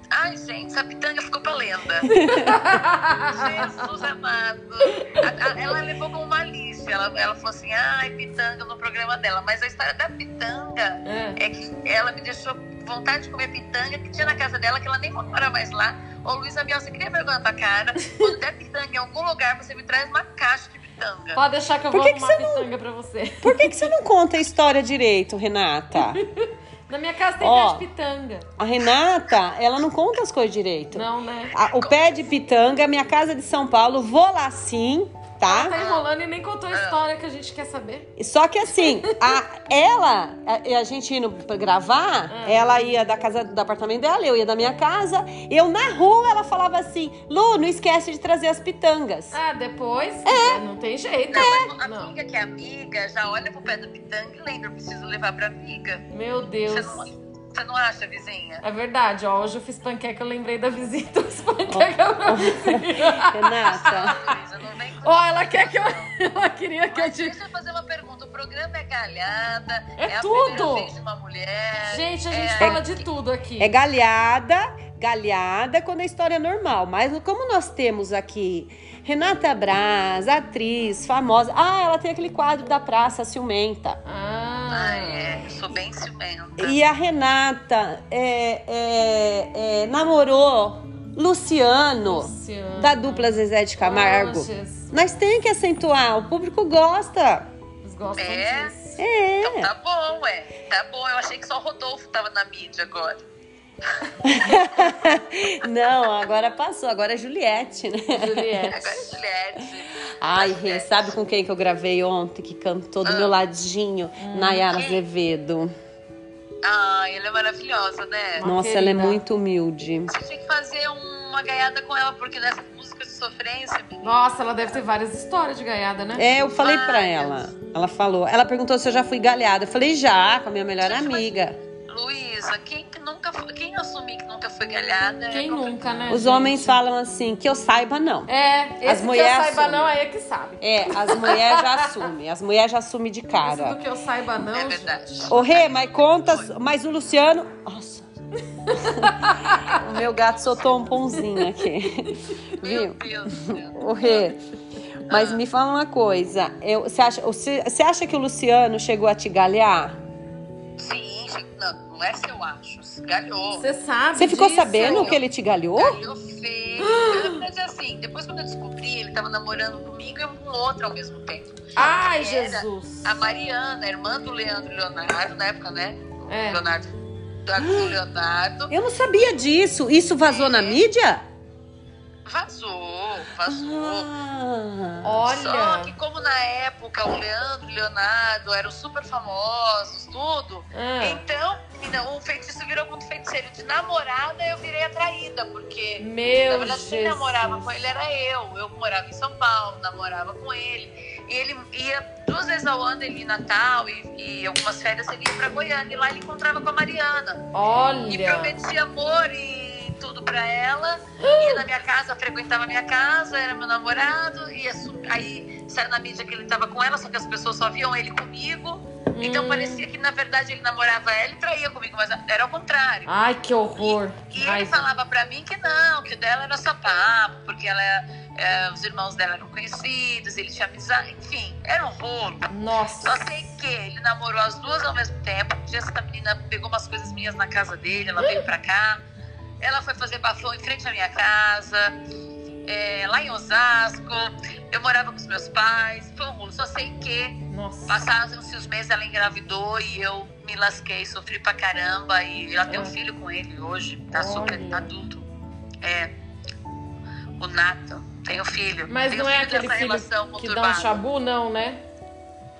Ai, gente, essa pitanga ficou pra lenda. Jesus amado. A- a- ela levou como malícia. Ela, ela falou assim: ai, pitanga no programa dela. Mas a história da pitanga É. é que ela me deixou vontade de comer pitanga que tinha na casa dela, que ela nem mora mais lá. Ô, Luísa Biel, você queria vergonha na tua cara? Quando der pitanga em algum lugar, você me traz uma caixa de pitanga. Pode deixar que eu Por vou que que arrumar você não- pitanga pra você. Por que, que você não conta a história direito, Renata? Na minha casa tem Ó. pé de pitanga. A Renata, ela não conta as coisas direito. Não, né? A- o pé de pitanga, minha casa de São Paulo, vou lá sim, Ela tá? tá enrolando e nem contou a história que a gente quer saber. Só que assim, a, ela, a, a gente indo pra gravar, Ah. ela ia da casa do apartamento dela, eu ia da minha casa. Eu na rua, ela falava assim: Lu, não esquece de trazer as pitangas. Ah, depois? É. Não tem jeito. Não, mas a Não. amiga que é amiga já olha pro pé da pitanga e lembra, eu preciso levar pra amiga. Meu Deus. Você não, acha, vizinha? É verdade, ó. Hoje eu fiz panqueca, eu lembrei da vizinha, trouxe panqueca pra vizinha. Renata. Ó, ela quer que eu. Ela queria que eu te. deixa eu fazer uma pergunta. O programa é galhada, É a tudo. vez de uma mulher. Gente, a gente é, fala de tudo aqui. É galhada, galhada quando a história é normal. Mas como nós temos aqui Renata Braz, atriz, famosa. Ah, ela tem aquele quadro da Praça Ciumenta. Ah, Ah, é. Eu sou bem ciumenta. E a Renata é, é, é, namorou Luciano, Luciano. da dupla Zezé de Camargo. Oh. Nós tem que acentuar, o público gosta. Eles gostam É? disso. É. Então tá bom, ué. Tá bom. Eu achei que só o Rodolfo tava na mídia agora. Não, agora passou, agora é Juliette, né? Juliette. Agora é Juliette. Ai, Rê, sabe com quem que eu gravei ontem, que cantou do meu ladinho? Nayara Quem? Azevedo. Ai, ela é maravilhosa, né? Nossa, ela é querida. muito humilde. Você tinha que fazer uma gaiada com ela, porque dessas músicas de sofrência, menina. Nossa, ela deve ter várias histórias de gaiada, né? É, eu falei pra Várias. ela. Ela falou. Ela perguntou se eu já fui galhada. Eu falei, já, com a minha melhor Já foi. Quem que nunca quem assumir que nunca foi galhada? é Quem complicado. nunca, né? Os gente? homens falam assim, que eu saiba, não. É, esse As que mulheres eu saiba assumem. não, aí é que sabe. É, as mulheres já assumem. As mulheres já assumem de Esse cara. do que eu saiba não, É verdade. Ô, Rê, mas conta. Mas o Luciano. Nossa. o meu gato soltou um pãozinho aqui. Meu Viu? Deus do céu. Ô, Rê. Mas me fala uma coisa. Eu, você, acha, você, você acha que o Luciano chegou a te galhar? Sim, não, é se eu acho. Galhou. Você sabe Você ficou disso? sabendo que ele te galhou? Galhou feio. Mas assim, depois quando eu descobri, ele tava namorando comigo e com outra ao mesmo tempo. Ai, Era Jesus. A Mariana, irmã do Leandro Leonardo, na época, né? É. Leonardo. Do Leonardo. Eu não sabia disso. Isso vazou na mídia? Vazou, vazou. Ah. Só Olha. que como na época o Leandro e o Leonardo eram super famosos, tudo, Ah, então, menina, o feitiço virou muito feiticeiro. De namorada eu virei atraída, porque meu na verdade quem Jesus. namorava com ele era eu. Eu morava em São Paulo, namorava com ele. E ele ia duas vezes ao ano, ele ia em Natal e, e algumas férias ele ia pra Goiânia. E lá ele encontrava com a Mariana. E Olha. prometia amor e pra ela. Ia na minha casa, frequentava a minha casa, era meu namorado. Ia su- aí saiu na mídia que ele tava com ela, só que as pessoas só viam ele comigo. Então Hum. parecia que na verdade ele namorava ela e traía comigo, mas era ao contrário. Ai, que horror. E Que ele raiva. falava pra mim que não, que o dela era só papo, porque ela, é, os irmãos dela eram conhecidos, ele tinha amizade, enfim, era um rolo. Nossa. Só sei que ele namorou as duas ao mesmo tempo. Um dia essa menina pegou umas coisas minhas na casa dele, ela veio pra cá. Ela foi fazer bafão em frente à minha casa, é, lá em Osasco. Eu morava com os meus pais. Foi um rolo. Só sei que Nossa. passaram-se os meses, ela engravidou e eu me lasquei, sofri pra caramba. E ela tem um filho com ele hoje, tá super Olha. adulto. É. O Nathan. Tem um filho. Mas Tem não um é filho aquele dessa filho relação que dá um chabu, não, né?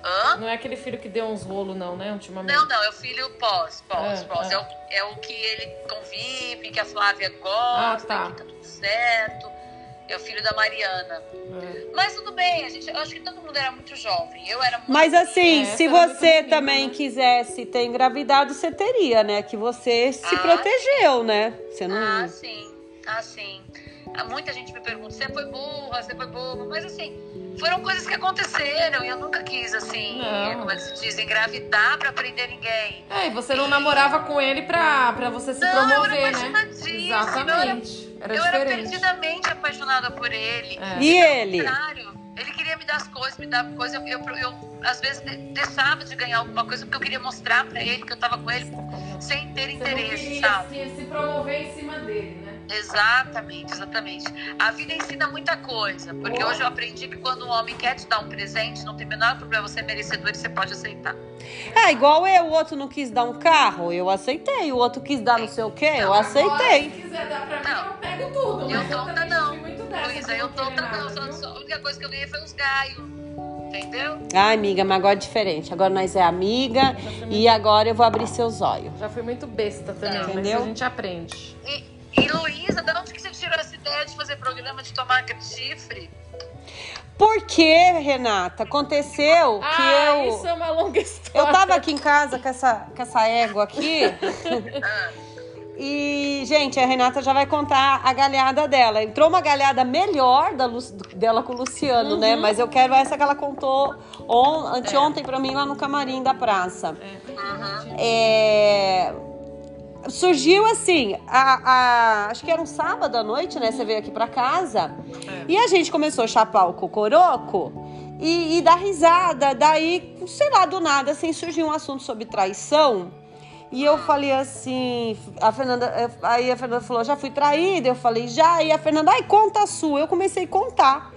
Hã? Não é aquele filho que deu uns rolos, não, né? Ultimamente. Não, não, é o filho pós, pós, É, pós. é. É, o, é o que ele convive, que a Flávia gosta, Ah, tá. que tá tudo certo. É o filho da Mariana. É. Mas tudo bem, a gente, eu acho que todo mundo era muito jovem. Eu era muito. Mas assim, É, se você também né? quisesse ter engravidado, você teria, né? Que você se Ah, protegeu, né? Você não. Ah, sim. Ah, sim. Ah, Muita gente me pergunta: você foi burra, você foi boba. Mas assim, foram coisas que aconteceram e eu nunca quis, assim, Não. como se diz, engravidar pra prender ninguém. É, e você não namorava com ele pra, pra você se Não, eu era promover, né? apaixonadíssima, Exatamente. Era eu era diferente. perdidamente apaixonada por ele. É. E ele? contrário. Ele queria me dar as coisas, me dar coisas. Eu, eu, eu, às vezes de- deixava de ganhar alguma coisa porque eu queria mostrar pra ele que eu tava com ele sem ter Você não interesse, queria sabe? se, se promover em cima dele, né? Exatamente, exatamente. A vida ensina muita coisa, porque Boa. hoje eu aprendi que quando um homem quer te dar um presente, não tem o menor problema, você é merecedor e você pode aceitar. É, igual eu, o outro não quis dar um carro, eu aceitei. O outro quis dar não sei o quê, eu Agora, aceitei. se quiser dar pra mim, Não. eu pego tudo. Eu tonta não. Luísa, eu não tonta não. Só, a única coisa que eu ganhei foi uns gaios. Entendeu? Ai, amiga, mas agora é diferente. Agora nós é amiga e agora eu vou abrir seus olhos. Já fui muito besta também, Entendeu? a gente aprende. E, e Luísa, de onde que você tirou essa ideia de fazer programa de tomar chifre? Porque, Renata, aconteceu que ah, eu. isso é uma longa história. Eu tava aqui em casa com essa, com essa égua aqui. E, gente, a Renata já vai contar a galhada dela. Entrou uma galhada melhor da Lu- dela com o Luciano, né? Mas eu quero essa que ela contou on, anteontem pra mim lá no camarim da praça. É, Surgiu assim, a, a- acho que era um sábado à noite, né? Você veio aqui pra casa. E a gente começou a chapar o cocoroco e, e dar risada. Daí, sei lá, do nada, assim, surgiu um assunto sobre traição. E eu falei assim, a Fernanda, aí a Fernanda falou, já fui traída? Eu falei, já. E a Fernanda, ai, conta a sua. Eu comecei a contar.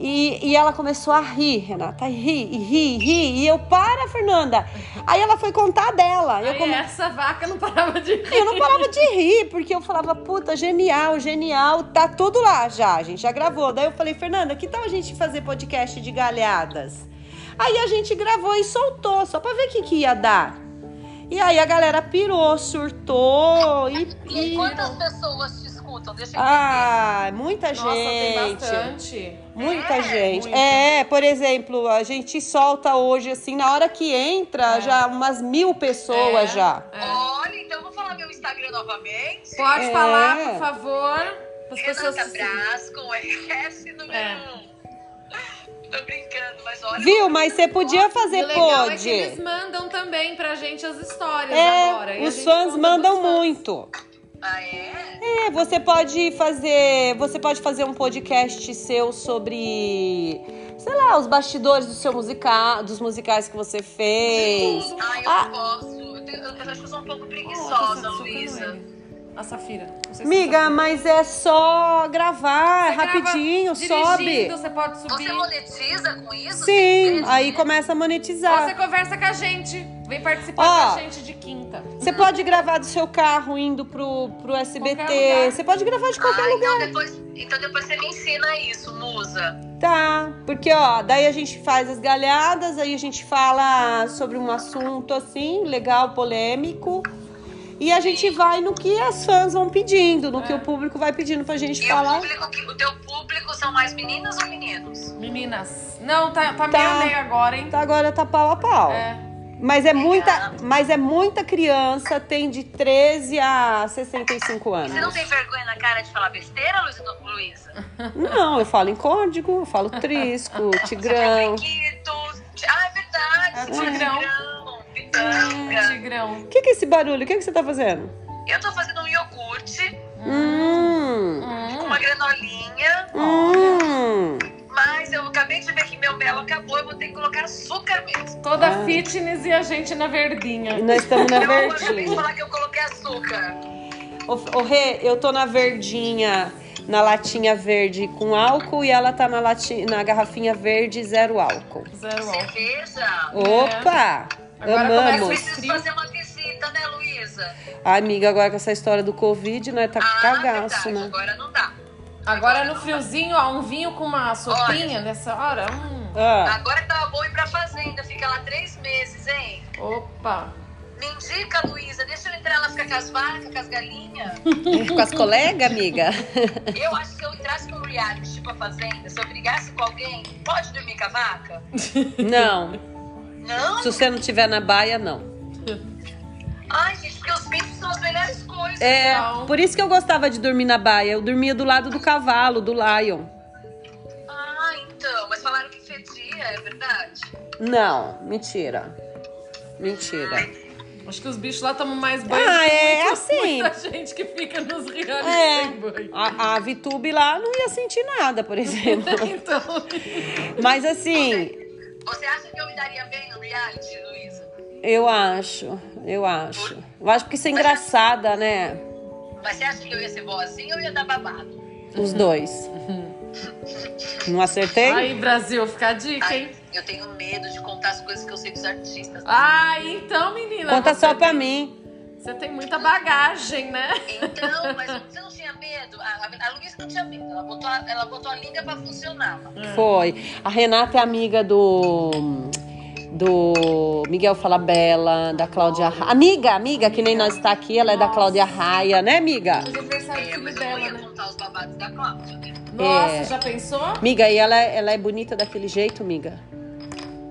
E, e ela começou a rir, Renata, e rir, e rir, e rir. E eu, para, Fernanda. Aí ela foi contar dela. Eu, Aí come- essa vaca não parava de rir. eu não parava de rir, porque eu falava, puta, genial, genial, tá tudo lá já, a gente já gravou. Daí eu falei, Fernanda, que tal a gente fazer podcast de galhadas? Aí a gente gravou e soltou, só pra ver o que, que ia dar. E aí a galera pirou, surtou e. E e- quantas pessoas Deixa eu Ah, muita Nossa, tem gente. bastante. Muita É, gente. muito. É, por exemplo, a gente solta hoje, assim, na hora que entra, já umas mil pessoas É. já. entender. Olha, então eu vou falar meu Instagram novamente. Pode É. falar, por favor. As pessoas Renata Brás com S número É. 1. Tô brincando, mas olha. Viu? Mas você podia fazer o legal é pod. que eles mandam também pra gente as histórias É, agora. os fãs mandam muito. Ah, é? É, você pode fazer, você pode fazer um podcast seu sobre, sei lá, os bastidores do seu musical, dos musicais que você fez. Ah, eu Ah. posso. Eu, tenho- eu acho que eu sou um pouco Oh, preguiçosa, socando Luísa. A Safira. Se Amiga, é mas é só gravar, Você rapidinho, sobe. Você pode subir. Você monetiza com isso? Sim, aí começa a Ou você monetizar. conversa com a gente. Vem participar Ó. com a gente de quinta. Você pode gravar do seu carro indo pro, pro SBT. Você pode gravar de qualquer Ah, lugar. então depois, então depois você me ensina isso, musa. Tá, porque ó, daí a gente faz as galhadas, aí a gente fala sobre um assunto assim, legal, polêmico. E a gente vai no que as fãs vão pedindo, no que o público vai pedindo pra gente E o, falar. público, que- o teu público são mais meninas ou meninos? Meninas. Não, tá, tá, Tá. meio meio agora, hein? Tá, agora tá pau a pau. É. Mas é muita, mas é muita criança, tem de 13 a 65 Você não anos. tem vergonha na cara de falar besteira, Luísa? Não, eu falo em código, eu falo trisco, tigrão. Ah, é verdade. É tigrão. Tigrão. Pitanga. Tigrão. O que, que é esse barulho? O que, que você tá fazendo? Eu tô fazendo um iogurte Hum. com uma granolinha, Hum. Mas eu acabei de ver que meu mel acabou, eu vou ter que colocar açúcar mesmo. Toda Ah. fitness e a gente na E verdinha. nós estamos na eu acabei de verdinha. falar que eu coloquei açúcar. Ô, ô Rê, eu tô na verdinha, na latinha verde com álcool e ela tá na, lati, na garrafinha verde zero álcool. Zero álcool. Cerveja. Opa! Agora começa Amamos. Preciso fazer uma visita, né, Luísa? Ai, amiga, agora com essa história do Covid, né? Tá Ah, cagaço, verdade, né? agora não dá. Agora no friozinho, ó, um vinho com uma sopinha nessa hora. Hum. Ah, Agora que tava bom ir pra fazenda, fica lá três meses, hein? Opa. Me indica, Luísa, deixa eu entrar lá ficar com as vacas, com as galinhas. com as colegas, amiga? Eu acho que se eu entrasse num reality, tipo a fazenda, se eu brigasse com alguém, pode dormir com a vaca? Não. Não? Se você não tiver na baia, não. Ai, gente, É, Não. por isso que eu gostava de dormir na baia. Eu dormia do lado do cavalo, do lion. Ah, então, mas falaram que fedia, é verdade? Não, mentira. Mentira. Acho que os bichos lá tomam mais banho. Ah, do que é muito- assim. Muita gente que fica nos reality É. sem banho. A, a Vitube lá não ia sentir nada, por exemplo. Então, Mas assim, Você acha que eu me daria bem no reality, Luísa? Eu acho, eu acho. Eu acho que isso é engraçada, né? Mas você acha que eu ia ser boazinha ou ia dar babado? Os dois. Não acertei? aí, Brasil, fica a dica, Ai, hein? eu tenho medo de contar as coisas que eu sei dos artistas. Ah, então, menina. Conta só pra tem- mim. Você tem muita bagagem, né? Então, mas você não tinha medo? A, a, a Luísa não tinha medo. Ela botou a, ela botou a língua pra funcionar. Foi. A Renata é amiga do. Do Miguel Falabella, da Cláudia Raia. Amiga, amiga, que nem nós está aqui, ela é da Cláudia Raia, né, amiga? Aniversário do É, filho dela, né? contar os babados da Cláudia? Nossa, É. já pensou? Miga, e ela, ela é bonita daquele jeito, miga?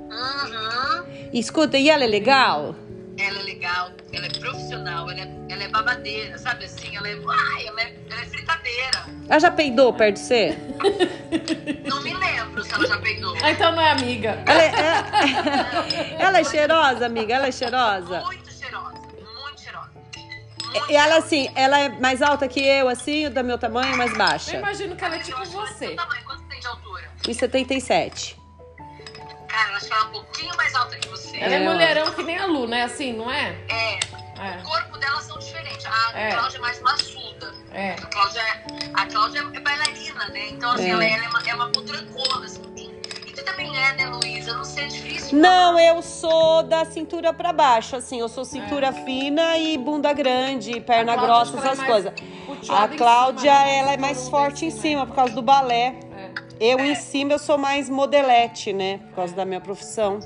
Uhum. Escuta, e ela é legal? Ela é legal, ela é profissional, ela é, ela é babadeira, sabe assim? Ela é, uai, ela é, ela é fritadeira. Ela já peidou perto de você? Não me lembro se ela já peidou. Ah, então não é amiga. Ela é, é- ela é cheirosa, amiga? Ela é cheirosa? Muito cheirosa, muito cheirosa. E ela, assim, ela é mais alta que eu, assim, da meu tamanho, mais Eu baixa? imagino que ela é Eu tipo é do você. seu tamanho. Quanto tem de altura? 1,77. Cara, ela é um pouquinho mais alta que você. Ela é, É, mulherão que nem a Lu, né? Assim, não é? É, É. o corpo delas são diferentes. A É. Cláudia é mais maçuda. É. A Cláudia, é- a Cláudia é bailarina, né? Então, assim, É. ela, ela é uma, é uma potrancona, assim. E tu também é, né, Luísa? Não sei, é difícil. Não, eu sou da cintura pra baixo, assim. Eu sou cintura fina e bunda grande, perna grossa, ela é essas mais coisas. A Cláudia, cima, né? ela é mais Cinturão forte em cima, cima, por causa do balé. É. Eu em cima, eu sou mais modelete, né? Por causa da minha profissão.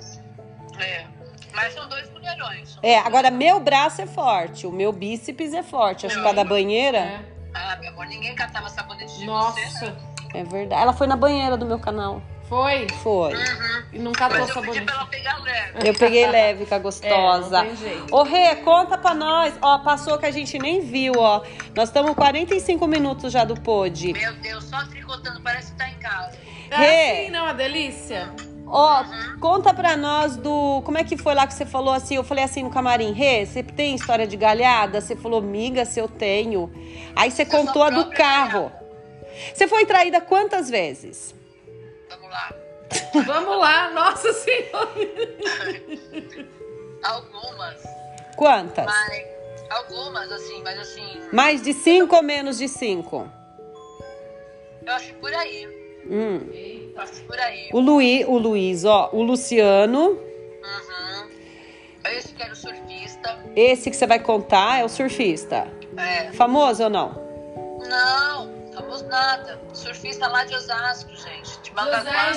É. Mas são dois mulherões. É, agora meu braço é forte, o meu bíceps é forte. Acho que a da banheira É. Ah, meu amor, ninguém catava sabonete de Nossa. você, né? é verdade. Ela foi na banheira do meu canal. Foi? Foi. Uhum. E não catou Mas eu pedi sabonete. pra ela pegar leve. Eu peguei leve com a gostosa. É, não tem jeito. Ô, Rê, conta pra nós. Ó, passou que a gente nem viu, ó. Nós estamos 45 minutos já do pod. Meu Deus, só tricotando, parece que tá em casa. É Rê. assim, não, é delícia? Ó, conta pra nós do. Como é que foi lá que você falou assim? Eu falei assim no camarim, Rê, você tem história de galhada? Você falou, miga, se eu tenho. Aí você Eu contou a do carro. Você foi traída quantas vezes? Vamos lá. Vamos lá, nossa senhora. Algumas, Quantas? mas. Algumas, assim, mas assim. Mais de cinco ou menos de cinco? Eu acho por aí. Hum. Eu acho por aí. O Luiz, o Luiz, ó, o Luciano, Uhum. Esse que era o surfista. esse que você vai contar é o surfista. É. Famoso ou não? Não, famoso nada. Surfista lá de Osasco, gente. De Mangaguá.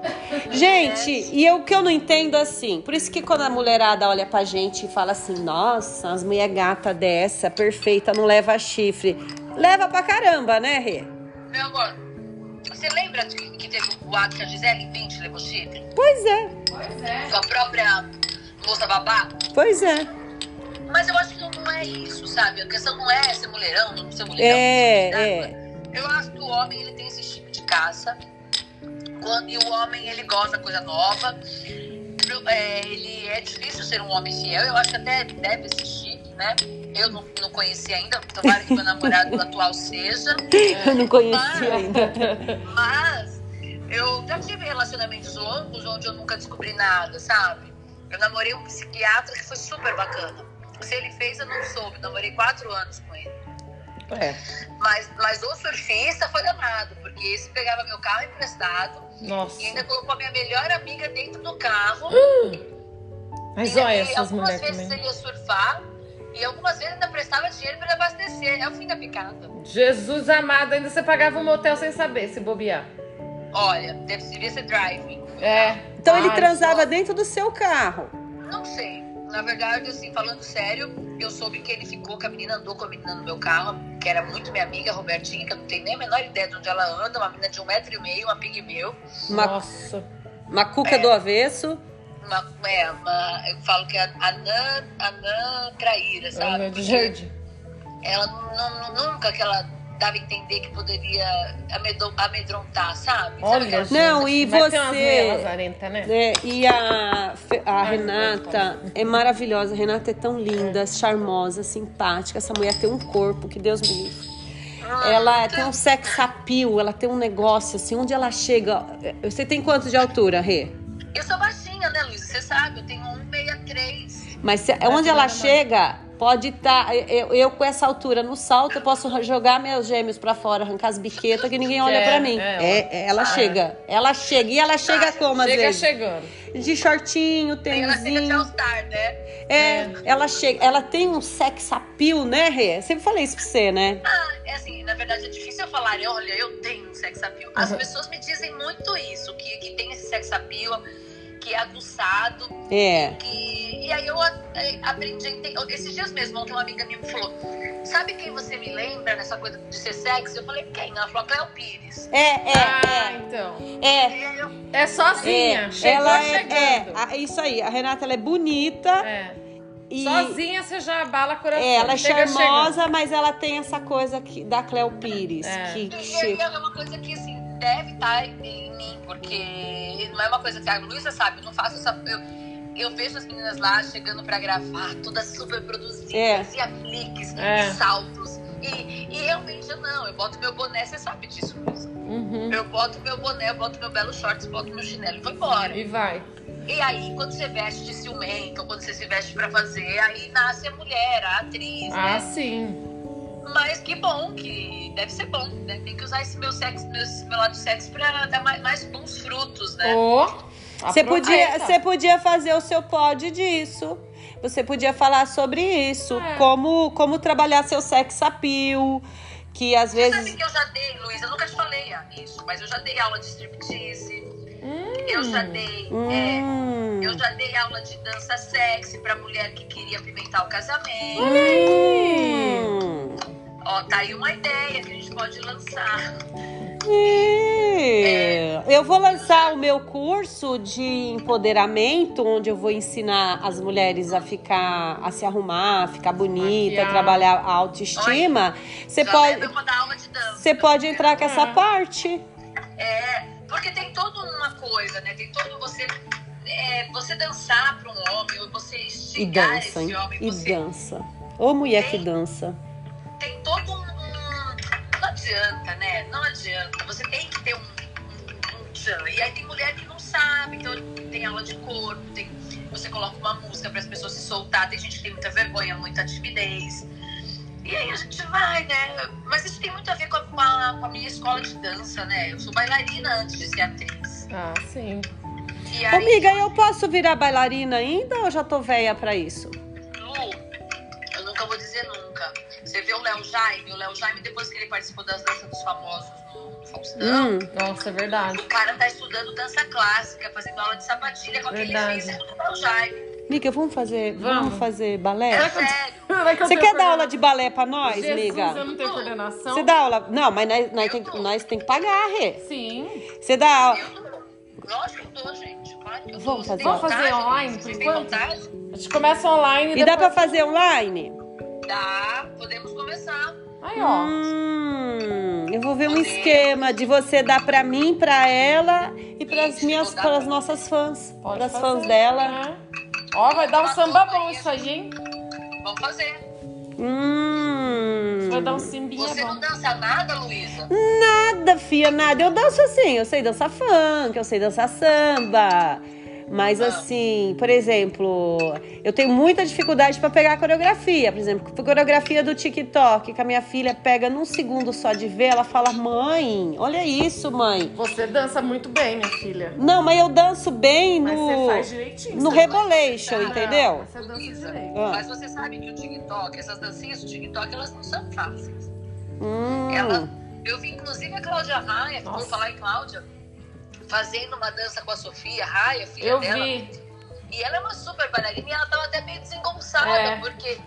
Gente, e eu, o que eu não entendo assim, por isso que quando a mulherada olha pra gente e fala assim, nossa, as mulher gata dessa, perfeita, não leva chifre. Leva pra caramba, né, Rê? Meu amor, você lembra que, teve o ato que a Gisele Bündchen levou chifre? Pois é, Pois é. Com a própria moça babá? pois é. Mas eu acho que não é isso, sabe? A questão não é ser mulherão, não ser mulherão. É, é. Eu acho que o homem ele tem esse chip de caça. Quando, e o homem ele gosta da coisa nova. É, ele é difícil ser um homem fiel. Eu acho que até deve chip, né? Eu não, não conheci ainda. Tomara que meu namorado atual seja. Eu não conheci ainda. Mas eu já tive relacionamentos longos onde eu nunca descobri nada, sabe? Eu namorei um psiquiatra que foi super bacana. Se ele fez, eu não soube. Namorei quatro anos com ele. É. Mas, mas o surfista foi danado, porque esse pegava meu carro emprestado Nossa. e ainda colocou a minha melhor amiga dentro do carro. Mas E olha essas algumas mulheres vezes também. ele ia surfar e algumas vezes ainda prestava dinheiro para ele abastecer. É o fim da picada. Jesus amado, ainda você pagava um motel sem saber se bobear. Olha, deve devia ser driving. É. Então ele transava dentro do seu carro. Não sei. Na verdade, assim, falando sério, eu soube que ele ficou com a menina, andou com a menina no meu carro, que era muito minha amiga, a Robertinha, que eu não tenho nem a menor ideia de onde ela anda, uma menina de um metro e meio, uma pigmeu. Uma, Nossa. uma cuca do avesso. Uma, é, uma, eu falo que é a Anã, Anã Traíra, sabe? Ana de Porque ela não, não- nunca que ela dava a entender que poderia amedrontar, sabe? Sabe Olha, gente. Não, e você- lazarenta, né? É, e a, a Renata é maravilhosa. A Renata é tão linda, charmosa, simpática. Essa mulher tem um corpo que Deus me livre. Ela tem um sex appeal, ela tem um negócio assim, onde ela chega. Você tem quanto de altura, Rê? Eu sou baixinha, né, Luiz? Você sabe, eu tenho 1,63. Mas se- onde ela chega, pode estar. eu, eu com essa altura no salto, eu posso jogar meus gêmeos pra fora, arrancar as biquetas que ninguém olha É, pra mim. é, É, é, ela chega. Ela chega. E ela chega como às Chega vezes? chegando. De shortinho, Tem ela chega tênisinho. Né? É, ela chega, ela tem um sex appeal, né, Rê? Sempre falei isso pra você, né? Ah, é assim, na verdade é difícil eu falar, olha, eu tenho um sex appeal. As Uhum. pessoas me dizem muito isso, que, que tem esse sex appeal, que é aguçado. É. Que, e aí eu eh, aprendi. a ente- Esses dias mesmo, ontem uma amiga minha me falou: Sabe quem você me lembra nessa coisa de ser sexy? Eu falei: Quem? Ela falou: Cléo Pires. É, ah, é, então. é. É. E aí eu, É sozinha. É, Chegou ela é, chegando. é, a- isso aí. A Renata ela é bonita É. e Sozinha você já abala coração. é, ela é Chega charmosa, mas ela tem essa coisa que, da Cleo Pires, É. que, E aí che- é uma coisa que, assim, deve estar em mim, porque não é uma coisa que a Luísa sabe, eu não faço essa. Eu, eu vejo as meninas lá chegando pra gravar, todas super produzidas, É. e apliques, É. e saltos. E, e realmente eu não, eu boto meu boné, você sabe disso, Luísa. Uhum. Eu boto meu boné, eu boto meu belo shorts, boto meu chinelo e vou embora. E vai. E aí, quando você veste de ciumento, quando você se veste pra fazer, aí nasce a mulher, a atriz, Ah, né? sim. Mas que bom, que deve ser bom, né? Tem que usar esse meu sexo, meu, esse meu lado sexo pra dar mais, mais bons frutos, né? Ô, Você podia, você podia fazer o seu pod disso. Você podia falar sobre isso, É. como, como trabalhar seu sex appeal, que às Você sabe vezes que eu já dei, Luísa, eu nunca te falei isso, mas eu já dei aula de striptease, Hum. eu já dei, é, Hum, eu já dei aula de dança sexy pra mulher que queria apimentar o casamento. hum. Ó, tá aí uma ideia que a gente pode lançar. É. Eu vou lançar o meu curso de empoderamento, onde eu vou ensinar as mulheres a ficar, a se arrumar, a ficar bonita, Maquiar. trabalhar a autoestima. Você pode, você pode entrar com essa É. parte. É, porque tem toda uma coisa, né? Tem todo você. é, você dançar para um homem, ou você E instigar dança, esse homem, E você dança. Ô mulher que dança. Todo um, um- Não adianta, né? Não adianta. Você tem que ter um, um, um tchan. E aí tem mulher que não sabe, então tem aula de corpo, tem, você coloca uma música para as pessoas se soltar. Tem gente que tem muita vergonha, muita timidez. E aí a gente vai, né? Mas isso tem muito a ver com a, com a- com a minha escola de dança, né? Eu sou bailarina antes de ser atriz. Ah, sim. E aí, amiga, eu posso virar bailarina ainda ou já tô velha pra isso? Lu, eu nunca vou dizer nunca. Você vê o Léo Jaime, o Léo Jaime, depois que ele participou das danças dos famosos no, Faustão, Hum, Nossa, é verdade. o cara tá estudando dança clássica, fazendo aula de sapatilha com aquele Verdade. físico do Léo Jaime. amiga, vamos fazer, vamos. Vamos. fazer É balé? sério. Que eu Você quer dar aula de balé pra nós, Jesus, amiga? eu não tenho coordenação? Você dá aula? Não, mas nós, nós, tem, nós tem que pagar, Rê. Sim. Você dá aula. Eu dou. Lógico que eu dou, gente. Claro que eu dou. Vamos Você fazer. tem Vamos fazer vontade, online, por enquanto? vontade? A gente começa online E dá pra fazer online? Dá, podemos começar. Aí, ó. Hum, eu vou ver um esquema de você dar pra mim, pra ela e pras Isso, minhas, pras pra- nossas fãs, Pode pras fazer, fãs dela. né? Ó, vai dar um samba bom isso aí, hein? Vamos fazer. Hum, Vai dar um simbinha Você bom. não dança nada, Luísa? nada, fia, nada. Eu danço assim, eu sei dançar funk, eu sei dançar samba. Mas assim, por exemplo, eu tenho muita dificuldade pra pegar a coreografia. Por exemplo, a coreografia do TikTok, que a minha filha pega num segundo só de ver, ela fala: "Mãe, olha isso, mãe". Você dança muito bem, minha filha. Não, mas eu danço bem Mas você no faz direitinho. no você rebolation, Não, entendeu? Você dança direito. Ah. Mas você sabe que o TikTok, essas dancinhas do TikTok, elas não são fáceis. Hum. Ela, eu vi inclusive a Cláudia Raia, Nossa. falar em Cláudia, fazendo uma dança com a Sofia Raia, filha Eu dela. vi. E ela é uma super bailarina e ela tava até meio desengonçada, É. porque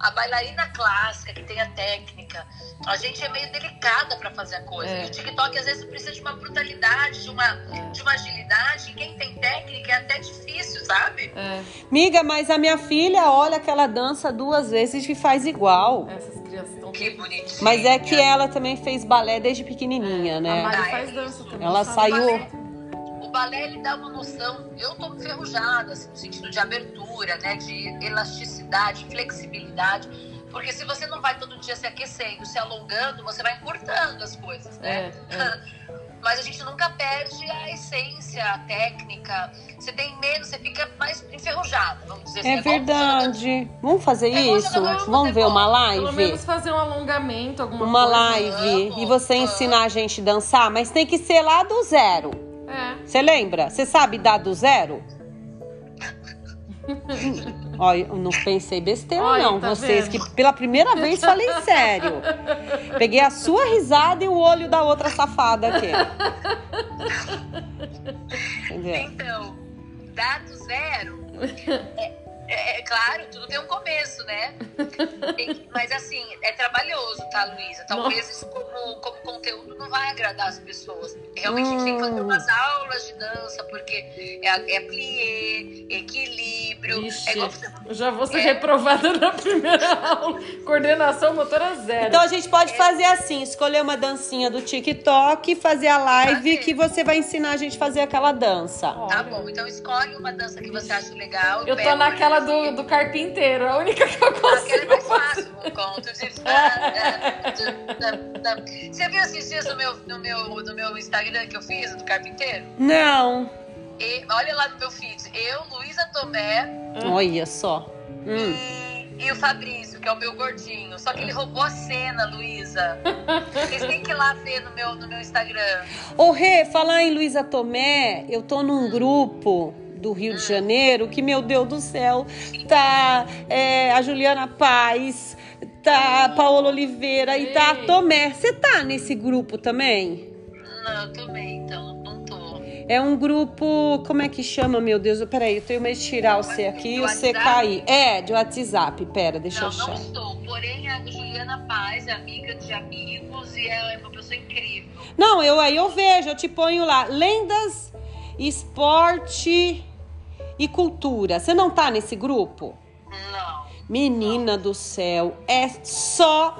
a bailarina clássica, que tem a técnica, a gente é meio delicada pra fazer a coisa. É. E o TikTok às vezes precisa de uma brutalidade, de uma, de uma agilidade. E quem tem técnica é até difícil, sabe? É, Miga, mas a minha filha olha que ela dança duas vezes e faz igual. essas crianças estão. Que bonitinho. Mas é que ela também fez balé desde pequenininha, A né? Mari Ah, é faz dança também. Ela saiu- balé ele dá uma noção. Eu tô enferrujada, assim, no sentido de abertura, né? De elasticidade, flexibilidade. Porque se você não vai todo dia se aquecendo, se alongando, você vai encurtando as coisas, né? É, é. Mas a gente nunca perde a essência, a técnica. Você tem menos, você fica mais enferrujada, vamos dizer assim. É igual verdade. Vamos fazer É isso? Vamos ver uma Pelo live? menos fazer um alongamento, alguma Uma coisa. live. Vamos, E você vamos. ensinar a gente a dançar, mas tem que ser lá do zero. É. Você lembra? Você sabe dar do zero? Olha, eu não pensei besteira, Olha, não. tá Vocês vendo? que pela primeira vez falei sério. Peguei a sua risada e o olho da outra safada aqui. Entendeu? Então, dar do zero. É, é, é claro, tudo tem um começo, né? Mas assim, é trabalhoso, tá, Luísa? Talvez isso como, como conteúdo não vai agradar as pessoas. Realmente a gente tem que fazer Hum. umas aulas de dança, porque é, é plié, equilíbrio. Ixi, É igual você eu já vou ser É. reprovada na primeira aula. Coordenação motora zero. Então a gente pode fazer assim: escolher uma dancinha do TikTok, fazer a live Fazer. que você vai ensinar a gente a fazer aquela dança. Tá bom, então escolhe uma dança que você acha legal. Eu tô naquela do, do carpinteiro, a única que eu Aquela é consigo mais fácil, um conto de fada. Você viu esses dias no meu, no, meu, no meu Instagram que eu fiz, do carpinteiro? Não. E, olha lá no meu feed. Eu, Luísa Tomé Olha só. Hum. e, e o Fabrício, que é o meu gordinho. Só que ele roubou a cena, Luísa. Vocês têm que ir lá ver no meu, no meu Instagram. Ô, Rê, falar em Luísa Tomé, eu tô num grupo do Rio de Janeiro que, meu Deus do céu, tá é, a Juliana Paz, tá Paola Oliveira e tá a. Tomé. Você tá nesse grupo também? Não, eu também, então não tô. É um grupo, como é que chama, meu Deus? Peraí, eu tenho medo de tirar você aqui e você WhatsApp? cair. É, de WhatsApp, pera, deixa Não, eu não achar. estou. Porém, a Juliana Paz é amiga de amigos e ela é uma pessoa incrível. Não, eu aí eu vejo, eu te ponho lá. Lendas, esporte e cultura. Você não tá nesse grupo? Não. Menina do céu, é só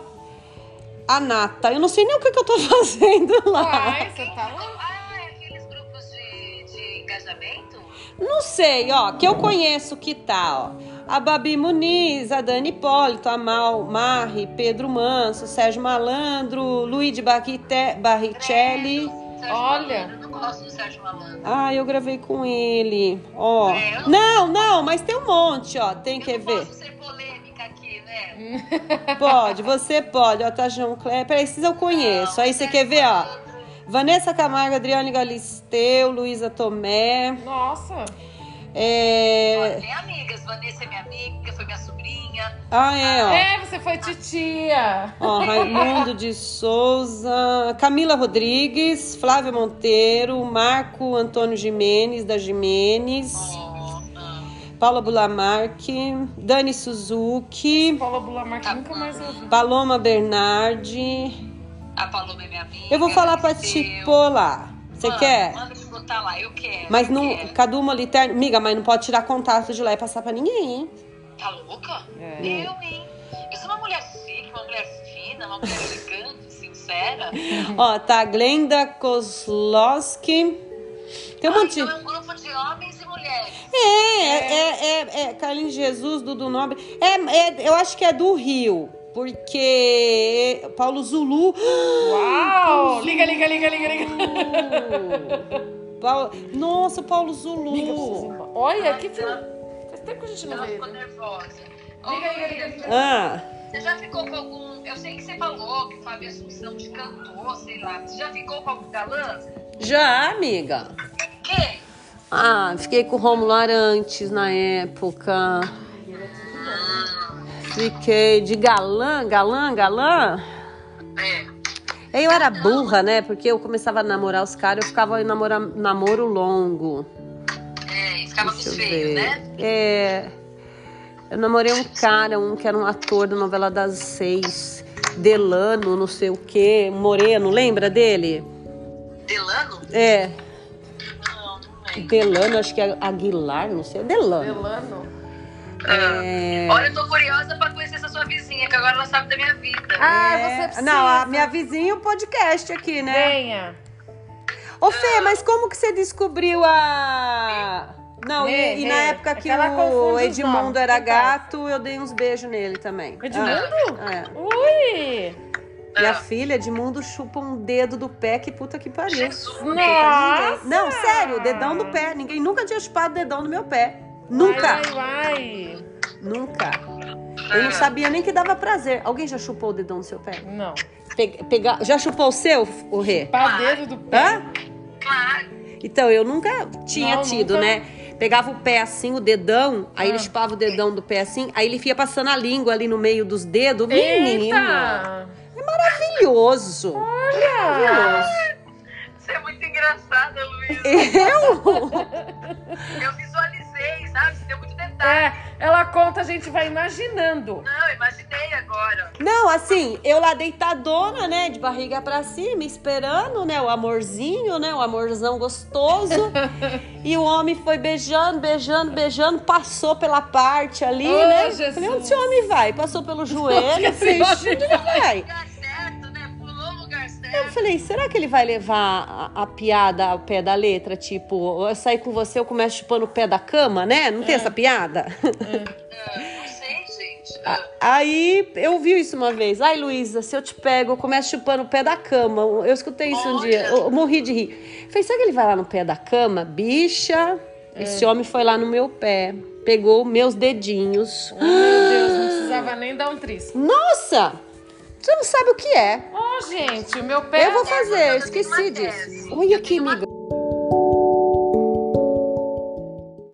a nata. Eu não sei nem o que, que eu tô fazendo lá. Ai, você tá louco? Ah, aqueles grupos de, de engajamento? Não sei, ó, que eu conheço que tá, ó. A Babi Muniz, a Dani Hipólito, a Mal, Marri, Pedro Manso, Sérgio Malandro, Luigi Barrite- Barricelli. Sérgio Olha. Malandro, Eu não gosto do Sérgio Malandro. Ah, eu gravei com ele. Ó. É, eu- Não, não, mas tem um monte, ó. Tem que eu não ver. posso ser polêmica aqui, né? Pode, você pode. Ó, tá João Clé. Peraí, esses eu conheço. Aí você quer ver, ó. Vanessa Camargo, Adriane Galisteu, Luísa Tomé. Nossa. É... Tem amigas. Vanessa é minha amiga, foi minha sobrinha. Ah, é, ó. É, você foi titia. Ó, Raimundo de Souza, Camila Rodrigues, Flávia Monteiro, Marco Antônio Jimenez, da Jimenez, Oh. Paula Bulamarque, Dani Suzuki, Paula Bulamar, que Tá nunca mais ouvi. Paloma Bernardi. A Paloma é minha amiga. Eu vou falar pra Galisteu. te pôr lá. Você Manda, quer? Manda me botar lá, eu quero. Mas eu não. quero. Cadu Moliterno. Miga, mas não pode tirar contato de lá e passar pra ninguém, hein? Tá louca? É. Eu, hein? Eu sou uma mulher chique, uma mulher fina, uma mulher elegante, sincera. Ó, tá Glenda Kozlowski. Tem um Ah, monte de. então é um grupo de homens e mulheres. É, é, é, é, é Carlinhos Jesus, Dudu Nobre. É, é, eu acho que é do Rio, porque Paulo Zulu. Uau! Liga, liga, liga, liga, liga. Paulo- Nossa, Paulo Liga, Zulu. preciso- Olha, que Ela- Faz tempo que a gente não Ela vê. ficou né? nervosa. Liga, liga, liga, liga. Ah, Você já ficou com algum. Eu sei que você falou que o Fábio Assunção te cantou, sei lá. Você já ficou com algum galã? já, amiga. Quem? Ah, fiquei com o Romulo Arantes na época. Fiquei de galã, galã, galã. É. Eu era burra, né? Porque eu começava a namorar os caras, eu ficava em namora, namoro longo. É, e ficava Deixa ver. né? É. Eu namorei um cara, um que era um ator da novela das seis. Delano, não sei o quê. Moreno, lembra dele? Delano? É. Não, não lembro. Delano, acho que é Aguilar, não sei. Delano. Delano. É. Olha, eu tô curiosa pra conhecer essa sua vizinha, que agora ela sabe da minha vida. Ah, É, você precisa. Não, a minha vizinha o podcast aqui, né? Venha. Ô, Fê, mas como que você descobriu a. Não, e, e na época é que o Edmundo era gato, eu dei uns beijos nele também. Edmundo? Ah, é. Ui! Minha Ah. filha, Edmundo, chupa um dedo do pé, que puta que pariu. Jesus. Nossa! Não, sério, dedão do pé. Ninguém nunca tinha chupado dedão do meu pé. Nunca, Vai, vai, vai. nunca. Eu não sabia nem que dava prazer. Alguém já chupou o dedão do seu pé? Não. Pe- pega- Já chupou o seu, o Rê? Padeiro do pé. Hã? Claro. Então, eu nunca tinha Não, tido, nunca. né? Pegava o pé assim, o dedão, aí Ah. ele chupava o dedão do pé assim, aí ele ia passando a língua ali no meio dos dedos. Menina! Eita! Maravilhoso! Olha! Você é muito engraçada, Luísa. Eu? Eu visualizei sei, sabe? Você deu muito detalhe. É, ela conta, a gente vai imaginando. Não, imaginei agora. Não, assim, eu lá deitadona, né, de barriga pra cima, esperando, né, o amorzinho, né, o amorzão gostoso. e o homem foi beijando, beijando, beijando, passou pela parte ali, Oh, né? Jesus. Falei, onde esse homem vai? Passou pelo joelho, falei, Esse onde ele vai? Lugar Eu falei, será que ele vai levar a, a piada ao pé da letra? Tipo, eu sair com você, eu começo chupando o pé da cama, né? Não tem essa piada? Ah, não sei, gente. Aí eu vi isso uma vez. Ai, Luísa, se eu te pego, eu começo chupando o pé da cama. Eu escutei isso um Olha. dia. Eu morri de rir. Falei, será que ele vai lá no pé da cama? Bicha, esse homem foi lá no meu pé. Pegou meus dedinhos. Oh, meu Deus, não precisava nem dar um trisco. Nossa! Você não sabe o que é. Ô, gente, o meu pé. Eu vou fazer, eu esqueci disso. Olha uma amiga.